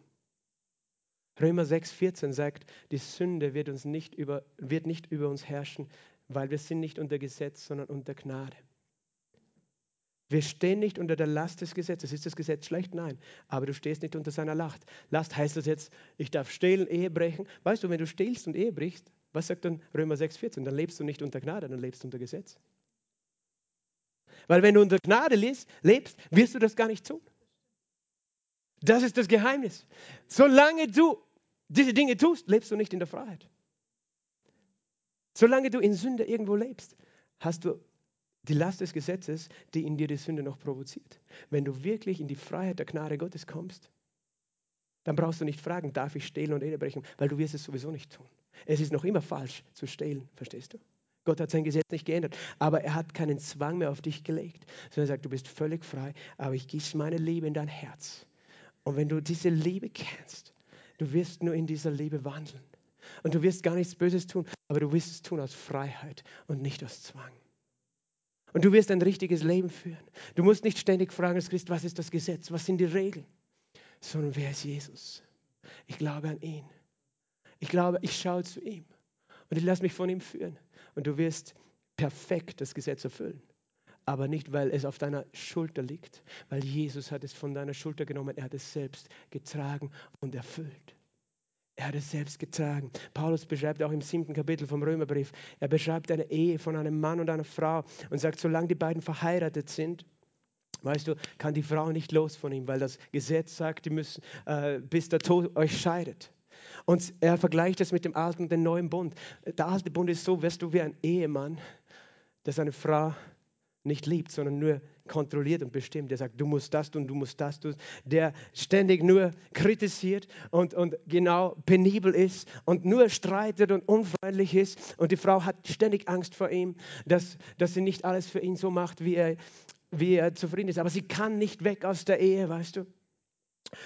A: Römer 6,14 sagt, die Sünde wird, uns nicht über, wird nicht über uns herrschen, weil wir sind nicht unter Gesetz, sondern unter Gnade. Wir stehen nicht unter der Last des Gesetzes. Ist das Gesetz schlecht? Nein. Aber du stehst nicht unter seiner Last. Last heißt das jetzt, ich darf stehlen, Ehe brechen. Weißt du, wenn du stehlst und Ehe brichst, was sagt dann Römer 6,14? Dann lebst du nicht unter Gnade, dann lebst du unter Gesetz. Weil wenn du unter Gnade lebst, wirst du das gar nicht tun. Das ist das Geheimnis. Solange du diese Dinge tust, lebst du nicht in der Freiheit. Solange du in Sünde irgendwo lebst, hast du die Last des Gesetzes, die in dir die Sünde noch provoziert. Wenn du wirklich in die Freiheit der Gnade Gottes kommst, dann brauchst du nicht fragen, darf ich stehlen und Ehe brechen, weil du wirst es sowieso nicht tun. Es ist noch immer falsch zu stehlen, verstehst du? Gott hat sein Gesetz nicht geändert, aber er hat keinen Zwang mehr auf dich gelegt, sondern er sagt, du bist völlig frei, aber ich gieße meine Liebe in dein Herz. Und wenn du diese Liebe kennst, du wirst nur in dieser Liebe wandeln. Und du wirst gar nichts Böses tun, aber du wirst es tun aus Freiheit und nicht aus Zwang. Und du wirst ein richtiges Leben führen. Du musst nicht ständig fragen als Christ, was ist das Gesetz, was sind die Regeln, sondern wer ist Jesus? Ich glaube an ihn. Ich glaube, ich schaue zu ihm und ich lasse mich von ihm führen. Und du wirst perfekt das Gesetz erfüllen. Aber nicht, weil es auf deiner Schulter liegt, weil Jesus hat es von deiner Schulter genommen, er hat es selbst getragen und erfüllt. Er hat es selbst getragen. Paulus beschreibt auch im siebten Kapitel vom Römerbrief, er beschreibt eine Ehe von einem Mann und einer Frau und sagt, solange die beiden verheiratet sind, weißt du, kann die Frau nicht los von ihm, weil das Gesetz sagt, die müssen, äh, bis der Tod euch scheidet. Und er vergleicht das mit dem alten und dem neuen Bund. Der alte Bund ist so, wirst du wie ein Ehemann, der seine Frau nicht liebt, sondern nur kontrolliert und bestimmt. Der sagt, du musst das tun, du musst das tun. Der ständig nur kritisiert und, und genau penibel ist und nur streitet und unfreundlich ist. Und die Frau hat ständig Angst vor ihm, dass, dass sie nicht alles für ihn so macht, wie er, wie er zufrieden ist. Aber sie kann nicht weg aus der Ehe, weißt du?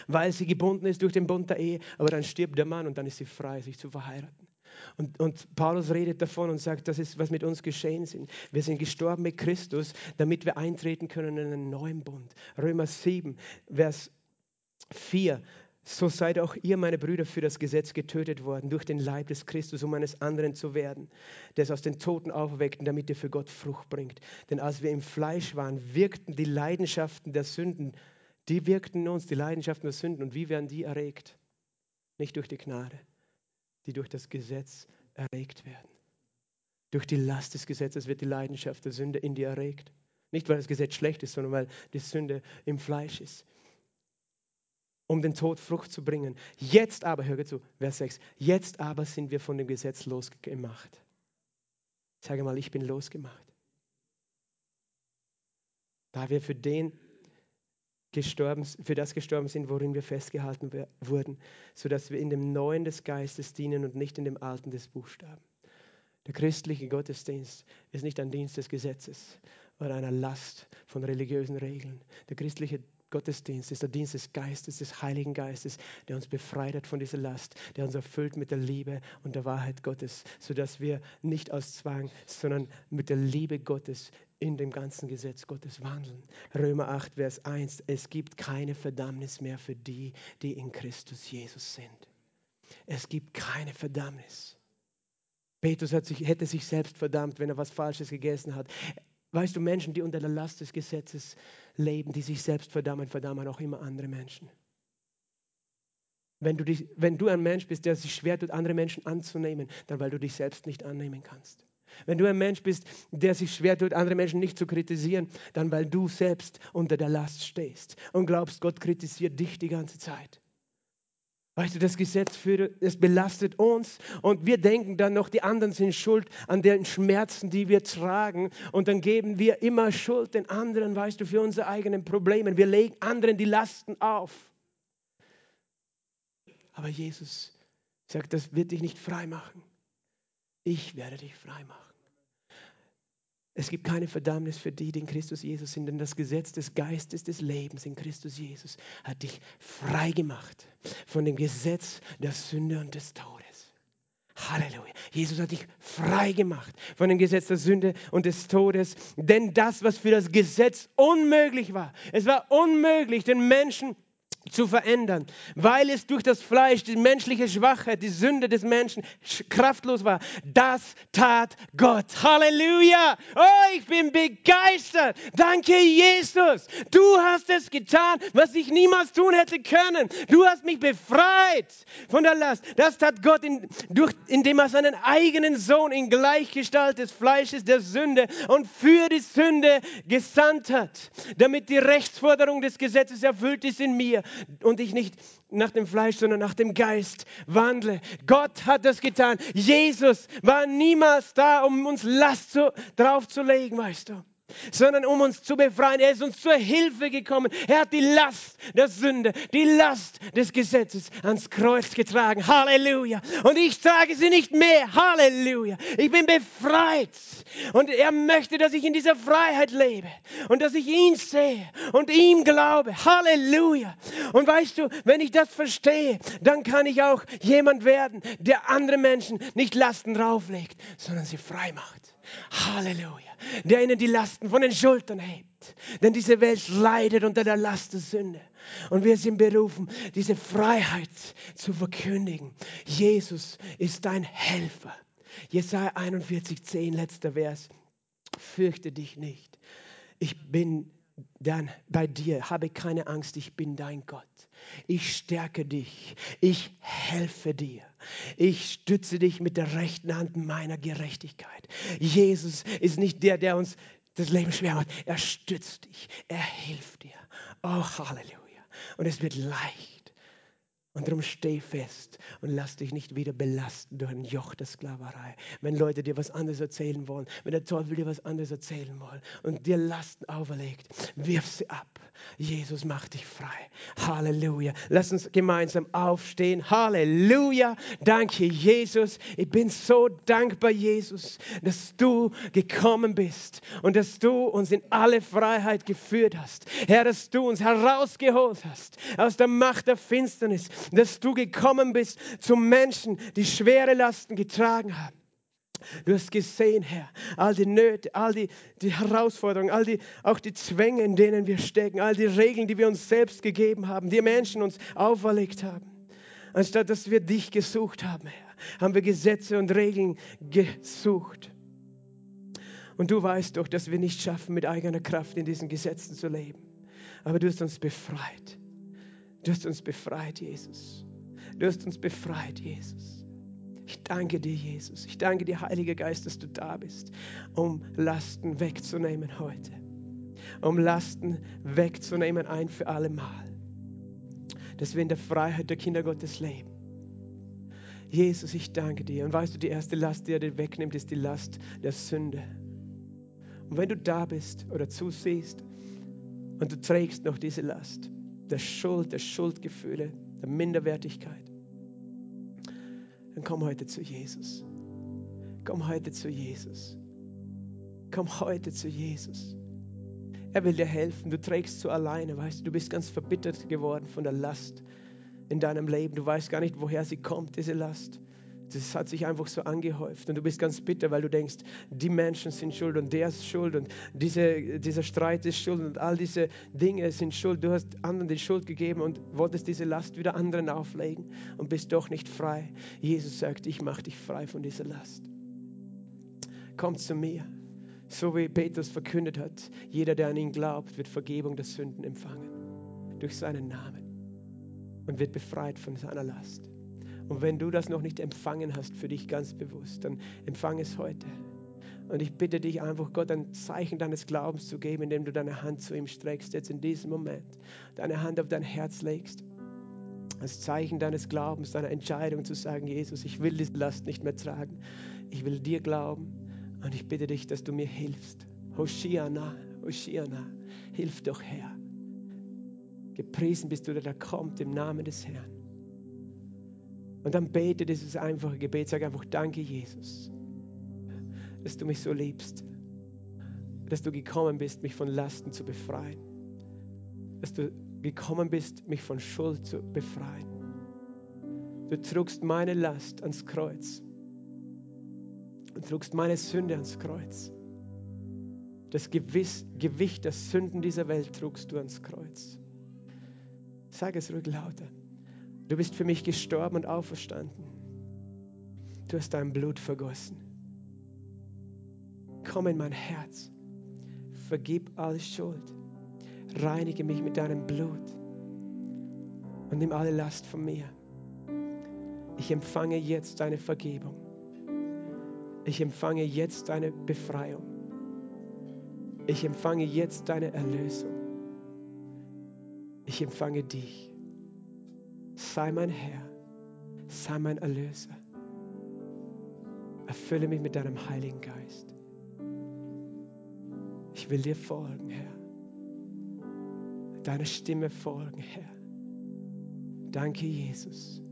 A: Weil sie gebunden ist durch den Bund der Ehe. Aber dann stirbt der Mann und dann ist sie frei, sich zu verheiraten. Und, und, Paulus redet davon und sagt, das ist, was mit uns geschehen ist. Wir sind gestorben mit Christus, damit wir eintreten können in einen neuen Bund. Römer 7, Vers 4. So seid auch ihr, meine Brüder, für das Gesetz getötet worden, durch den Leib des Christus, um eines anderen zu werden, der es aus den Toten aufweckt, damit ihr für Gott Frucht bringt. Denn als wir im Fleisch waren, wirkten die Leidenschaften der Sünden, die wirkten in uns, die Leidenschaften der Sünden. Und wie werden die erregt? Nicht durch die Gnade, die durch das Gesetz erregt werden. Durch die Last des Gesetzes wird die Leidenschaft der Sünde in dir erregt. Nicht, weil das Gesetz schlecht ist, sondern weil die Sünde im Fleisch ist. Um den Tod Frucht zu bringen. Jetzt aber, hör zu, Vers 6, jetzt aber sind wir von dem Gesetz losgemacht. Sage mal, ich bin losgemacht. Da wir für den gestorben, für das gestorben sind, worin wir festgehalten wurden, sodass wir in dem Neuen des Geistes dienen und nicht in dem Alten des Buchstaben. Der christliche Gottesdienst ist nicht ein Dienst des Gesetzes oder einer Last von religiösen Regeln. Der christliche Gottesdienst ist der Dienst des Geistes, des Heiligen Geistes, der uns befreit hat von dieser Last, der uns erfüllt mit der Liebe und der Wahrheit Gottes, sodass wir nicht aus Zwang, sondern mit der Liebe Gottes in dem ganzen Gesetz Gottes wandeln. Römer 8, Vers 1, es gibt keine Verdammnis mehr für die, die in Christus Jesus sind. Es gibt keine Verdammnis. Petrus sich, hätte sich selbst verdammt, wenn er was Falsches gegessen hat. Weißt du, Menschen, die unter der Last des Gesetzes leben, die sich selbst verdammen, verdammen auch immer andere Menschen. Wenn du, dich, wenn du ein Mensch bist, der sich schwer tut, andere Menschen anzunehmen, dann weil du dich selbst nicht annehmen kannst. Wenn du ein Mensch bist, der sich schwer tut, andere Menschen nicht zu kritisieren, dann weil du selbst unter der Last stehst und glaubst, Gott kritisiert dich die ganze Zeit. Weißt du, das Gesetz für, es belastet uns und wir denken dann noch, die anderen sind schuld an den Schmerzen, die wir tragen und dann geben wir immer Schuld den anderen, weißt du, für unsere eigenen Probleme. Wir legen anderen die Lasten auf. Aber Jesus sagt, das wird dich nicht frei machen. Ich werde dich frei machen. Es gibt keine Verdammnis für die, die in Christus Jesus sind, denn das Gesetz des Geistes des Lebens in Christus Jesus hat dich frei gemacht von dem Gesetz der Sünde und des Todes. Halleluja. Jesus hat dich frei gemacht von dem Gesetz der Sünde und des Todes. Denn das, was für das Gesetz unmöglich war, es war unmöglich, den Menschen zu verändern, weil es durch das Fleisch, die menschliche Schwachheit, die Sünde des Menschen kraftlos war. Das tat Gott. Halleluja! Oh, ich bin begeistert. Danke, Jesus. Du hast es getan, was ich niemals tun hätte können. Du hast mich befreit von der Last. Das tat Gott, in, durch, indem er seinen eigenen Sohn in Gleichgestalt des Fleisches der Sünde und für die Sünde gesandt hat, damit die Rechtsforderung des Gesetzes erfüllt ist in mir und ich nicht nach dem Fleisch, sondern nach dem Geist wandle. Gott hat das getan. Jesus war niemals da, um uns Last zu, draufzulegen, weißt du. Sondern um uns zu befreien. Er ist uns zur Hilfe gekommen. Er hat die Last der Sünde, die Last des Gesetzes ans Kreuz getragen. Halleluja. Und ich trage sie nicht mehr. Halleluja. Ich bin befreit. Und er möchte, dass ich in dieser Freiheit lebe und dass ich ihn sehe und ihm glaube. Halleluja. Und weißt du, wenn ich das verstehe, dann kann ich auch jemand werden, der andere Menschen nicht Lasten drauflegt, sondern sie frei macht. Halleluja. Der ihnen die Lasten von den Schultern hebt. Denn diese Welt leidet unter der Last der Sünde. Und wir sind berufen, diese Freiheit zu verkündigen. Jesus ist dein Helfer. Jesaja 41, 10, letzter Vers. Fürchte dich nicht. Ich bin dann bei dir, habe keine Angst, ich bin dein Gott. Ich stärke dich, ich helfe dir, ich stütze dich mit der rechten Hand meiner Gerechtigkeit. Jesus ist nicht der, der uns das Leben schwer macht, er stützt dich, er hilft dir. Oh, Halleluja. Und es wird leicht. Und darum steh fest und lass dich nicht wieder belasten durch ein Joch der Sklaverei. Wenn Leute dir was anderes erzählen wollen, wenn der Teufel dir was anderes erzählen will und dir Lasten auferlegt, wirf sie ab. Jesus macht dich frei. Halleluja. Lass uns gemeinsam aufstehen. Halleluja. Danke, Jesus. Ich bin so dankbar, Jesus, dass du gekommen bist und dass du uns in alle Freiheit geführt hast. Herr, dass du uns herausgeholt hast aus der Macht der Finsternis dass du gekommen bist zu Menschen, die schwere Lasten getragen haben. Du hast gesehen, Herr, all die Nöte, all die, die Herausforderungen, all die, auch die Zwänge, in denen wir stecken, all die Regeln, die wir uns selbst gegeben haben, die Menschen uns auferlegt haben. Anstatt dass wir dich gesucht haben, Herr, haben wir Gesetze und Regeln gesucht. Und du weißt doch, dass wir nicht schaffen, mit eigener Kraft in diesen Gesetzen zu leben. Aber du hast uns befreit. Du hast uns befreit, Jesus. Du hast uns befreit, Jesus. Ich danke dir, Jesus. Ich danke dir, Heiliger Geist, dass du da bist, um Lasten wegzunehmen heute. Um Lasten wegzunehmen ein für alle Mal. Dass wir in der Freiheit der Kinder Gottes leben. Jesus, ich danke dir. Und weißt du, die erste Last, die er dir wegnimmt, ist die Last der Sünde. Und wenn du da bist oder zusiehst und du trägst noch diese Last, der Schuld, der Schuldgefühle, der Minderwertigkeit, dann komm heute zu Jesus. Komm heute zu Jesus. Komm heute zu Jesus. Er will dir helfen. Du trägst so alleine, weißt du, du bist ganz verbittert geworden von der Last in deinem Leben. Du weißt gar nicht, woher sie kommt, diese Last das hat sich einfach so angehäuft und du bist ganz bitter, weil du denkst, die Menschen sind schuld und der ist schuld und diese, dieser Streit ist schuld und all diese Dinge sind schuld. Du hast anderen die Schuld gegeben und wolltest diese Last wieder anderen auflegen und bist doch nicht frei. Jesus sagt, ich mache dich frei von dieser Last. Komm zu mir. So wie Petrus verkündet hat, jeder, der an ihn glaubt, wird Vergebung der Sünden empfangen. Durch seinen Namen. Und wird befreit von seiner Last. Und wenn du das noch nicht empfangen hast für dich ganz bewusst, dann empfang es heute. Und ich bitte dich einfach, Gott ein Zeichen deines Glaubens zu geben, indem du deine Hand zu ihm streckst, jetzt in diesem Moment, deine Hand auf dein Herz legst. Als Zeichen deines Glaubens, deiner Entscheidung zu sagen, Jesus, ich will diese Last nicht mehr tragen. Ich will dir glauben und ich bitte dich, dass du mir hilfst. Hoshiana, Hoshiana, hilf doch Herr. Gepriesen bist du, der da kommt im Namen des Herrn. Und dann bete dieses einfache Gebet, sag einfach, danke Jesus, dass du mich so liebst, dass du gekommen bist, mich von Lasten zu befreien, dass du gekommen bist, mich von Schuld zu befreien. Du trugst meine Last ans Kreuz und trugst meine Sünde ans Kreuz. Das Gewiss, Gewicht der Sünden dieser Welt trugst du ans Kreuz. Sag es ruhig lauter. Du bist für mich gestorben und auferstanden. Du hast dein Blut vergossen. Komm in mein Herz. Vergib alle Schuld. Reinige mich mit deinem Blut. Und nimm alle Last von mir. Ich empfange jetzt deine Vergebung. Ich empfange jetzt deine Befreiung. Ich empfange jetzt deine Erlösung. Ich empfange dich sei mein Herr, sei mein Erlöser. Erfülle mich mit deinem Heiligen Geist. Ich will dir folgen, Herr. Deiner Stimme folgen, Herr. Danke, Jesus.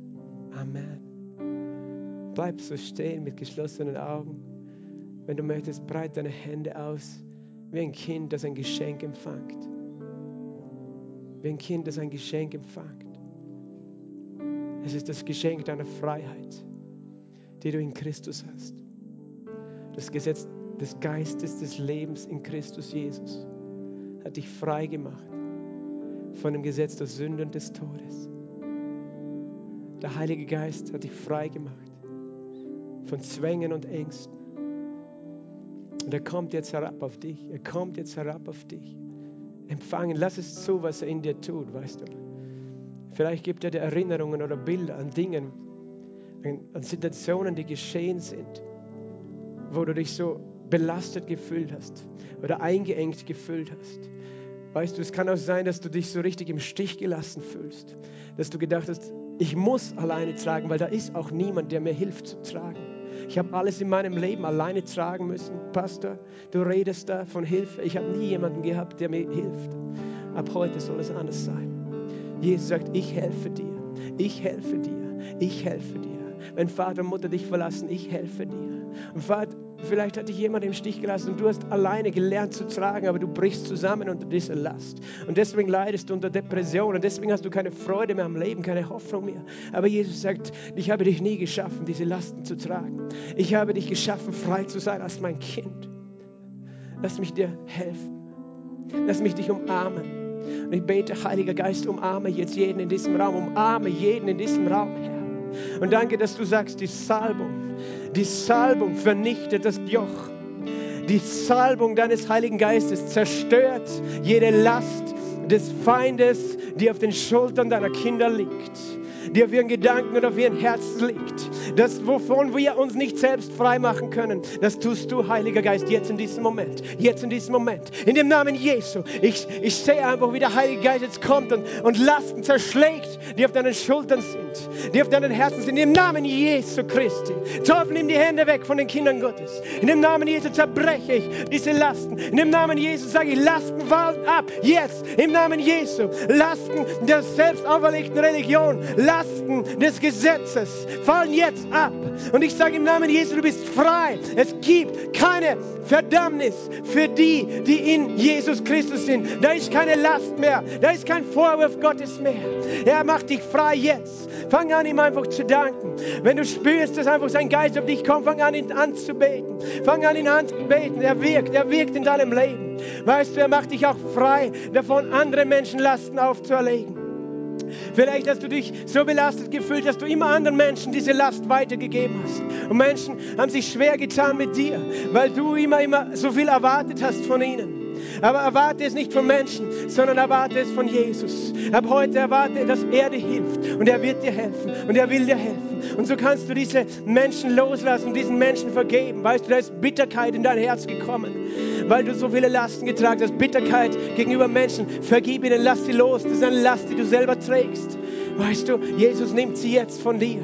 A: Amen. Bleib so stehen mit geschlossenen Augen. Wenn du möchtest, breit deine Hände aus, wie ein Kind, das ein Geschenk empfängt. Wie ein Kind, das ein Geschenk empfängt. Es ist das Geschenk deiner Freiheit, die du in Christus hast. Das Gesetz des Geistes des Lebens in Christus Jesus hat dich frei gemacht von dem Gesetz der Sünde und des Todes. Der Heilige Geist hat dich frei gemacht von Zwängen und Ängsten. Und er kommt jetzt herab auf dich. Er kommt jetzt herab auf dich. Empfangen, lass es zu, was er in dir tut, weißt du. Vielleicht gibt er dir Erinnerungen oder Bilder an Dinge, an Situationen, die geschehen sind, wo du dich so belastet gefühlt hast oder eingeengt gefühlt hast. Weißt du, es kann auch sein, dass du dich so richtig im Stich gelassen fühlst, dass du gedacht hast, ich muss alleine tragen, weil da ist auch niemand, der mir hilft zu tragen. Ich habe alles in meinem Leben alleine tragen müssen. Pastor, du redest da von Hilfe. Ich habe nie jemanden gehabt, der mir hilft. Ab heute soll es anders sein. Jesus sagt, ich helfe dir. Ich helfe dir. Ich helfe dir. Wenn Vater und Mutter dich verlassen, ich helfe dir. Und Vater, Vielleicht hat dich jemand im Stich gelassen und du hast alleine gelernt zu tragen, aber du brichst zusammen unter dieser Last. Und deswegen leidest du unter Depression und deswegen hast du keine Freude mehr am Leben, keine Hoffnung mehr. Aber Jesus sagt, ich habe dich nie geschaffen, diese Lasten zu tragen. Ich habe dich geschaffen, frei zu sein als mein Kind. Lass mich dir helfen. Lass mich dich umarmen. Und ich bete, Heiliger Geist, umarme jetzt jeden in diesem Raum, umarme jeden in diesem Raum, Herr. Und danke, dass du sagst, die Salbung, die Salbung vernichtet das Joch. Die Salbung deines Heiligen Geistes zerstört jede Last des Feindes, die auf den Schultern deiner Kinder liegt die auf ihren Gedanken und auf ihren Herzen liegt. Das, wovon wir uns nicht selbst frei machen können, das tust du, Heiliger Geist, jetzt in diesem Moment. Jetzt in diesem Moment. In dem Namen Jesu. Ich, ich sehe einfach, wie der Heilige Geist jetzt kommt und, und Lasten zerschlägt, die auf deinen Schultern sind, die auf deinen Herzen sind. In dem Namen Jesu Christi. Teufel, nimm die Hände weg von den Kindern Gottes. In dem Namen Jesu zerbreche ich diese Lasten. In dem Namen Jesu sage ich, Lasten fallen ab. Jetzt. Im Namen Jesu. Lasten der selbst auferlegten Religion. Lasten Lasten des Gesetzes fallen jetzt ab. Und ich sage im Namen Jesu, du bist frei. Es gibt keine Verdammnis für die, die in Jesus Christus sind. Da ist keine Last mehr. Da ist kein Vorwurf Gottes mehr. Er macht dich frei jetzt. Fang an, ihm einfach zu danken. Wenn du spürst, dass einfach sein Geist auf dich kommt, fang an, ihn anzubeten. Fang an, ihn anzubeten. Er wirkt. Er wirkt in deinem Leben. Weißt du, er macht dich auch frei davon, anderen Menschen Lasten aufzuerlegen. Vielleicht hast du dich so belastet gefühlt, dass du immer anderen Menschen diese Last weitergegeben hast. Und Menschen haben sich schwer getan mit dir, weil du immer, immer so viel erwartet hast von ihnen. Aber erwarte es nicht von Menschen, sondern erwarte es von Jesus. Ab heute erwarte, dass er dir hilft und er wird dir helfen und er will dir helfen. Und so kannst du diese Menschen loslassen, diesen Menschen vergeben. Weißt du, da ist Bitterkeit in dein Herz gekommen, weil du so viele Lasten getragen hast. Bitterkeit gegenüber Menschen. Vergib ihnen, lass sie los. Das ist eine Last, die du selber trägst. Weißt du, Jesus nimmt sie jetzt von dir.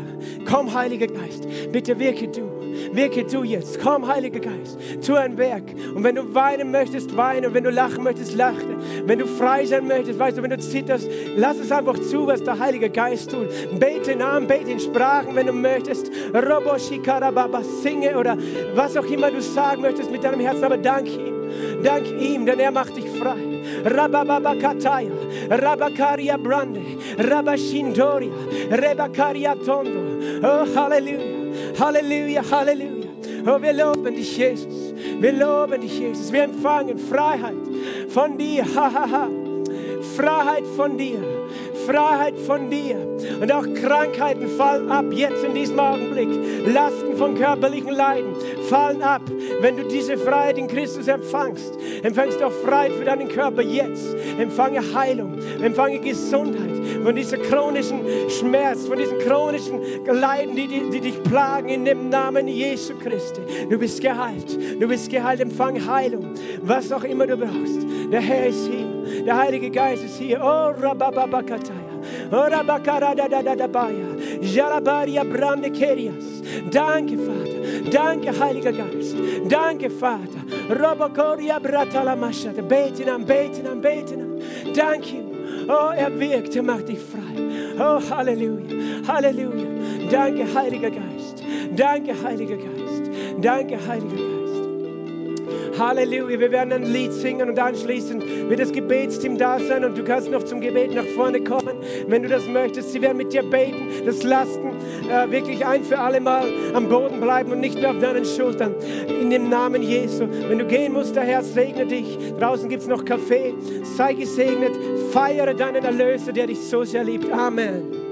A: Komm, Heiliger Geist, bitte wirke du. Wirke du jetzt. Komm, Heiliger Geist, tu ein Werk. Und wenn du weinen möchtest, weine. Und wenn du lachen möchtest, lache. Wenn du frei sein möchtest, weißt du, wenn du zitterst, lass es einfach zu, was der Heilige Geist tut. Bete in Namen, bete in Sprachen, wenn du möchtest. Roboshikarababa, singe oder was auch immer du sagen möchtest mit deinem Herzen. Aber dank ihm. Dank ihm, denn er macht dich frei. Rabababakataya, Rabakaria Brande, Rabashindoria, Rebakaria Tondo. Oh, Halleluja, Halleluja, Halleluja. Oh, wir loben dich, Jesus. Wir loben dich, Jesus. Wir empfangen Freiheit von dir. Ha, ha, ha. Freiheit von dir. Freiheit von dir. Und auch Krankheiten fallen ab, jetzt in diesem Augenblick. Lasten von körperlichen Leiden fallen ab, wenn du diese Freiheit in Christus empfangst. Empfängst du auch Freiheit für deinen Körper jetzt. Empfange Heilung, empfange Gesundheit von diesem chronischen Schmerz, von diesen chronischen Leiden, die, die, die dich plagen, in dem Namen Jesu Christi. Du bist geheilt. Du bist geheilt. Empfange Heilung, was auch immer du brauchst. Der Herr ist hier. Der Heilige Geist ist hier. Oh, Rabababakataya. Kerias. Danke, Vater. Danke, Heiliger Geist. Danke, Vater. Robokoria Bratalamascha. Beten an, beten an, beten an. Danke ihm. Oh, er wirkt, er macht dich frei. Oh, Halleluja, Halleluja. Danke, Heiliger Geist. Danke, Heiliger Geist. Danke, Heiliger Geist. Halleluja. Wir werden ein Lied singen und anschließend wird das Gebetsteam da sein und du kannst noch zum Gebet nach vorne kommen, wenn du das möchtest. Sie werden mit dir beten, das Lasten äh, wirklich ein für alle Mal am Boden bleiben und nicht mehr auf deinen Schultern. In dem Namen Jesu. Wenn du gehen musst, der Herr segne dich. Draußen gibt es noch Kaffee. Sei gesegnet. Feiere deinen Erlöser, der dich so sehr liebt. Amen.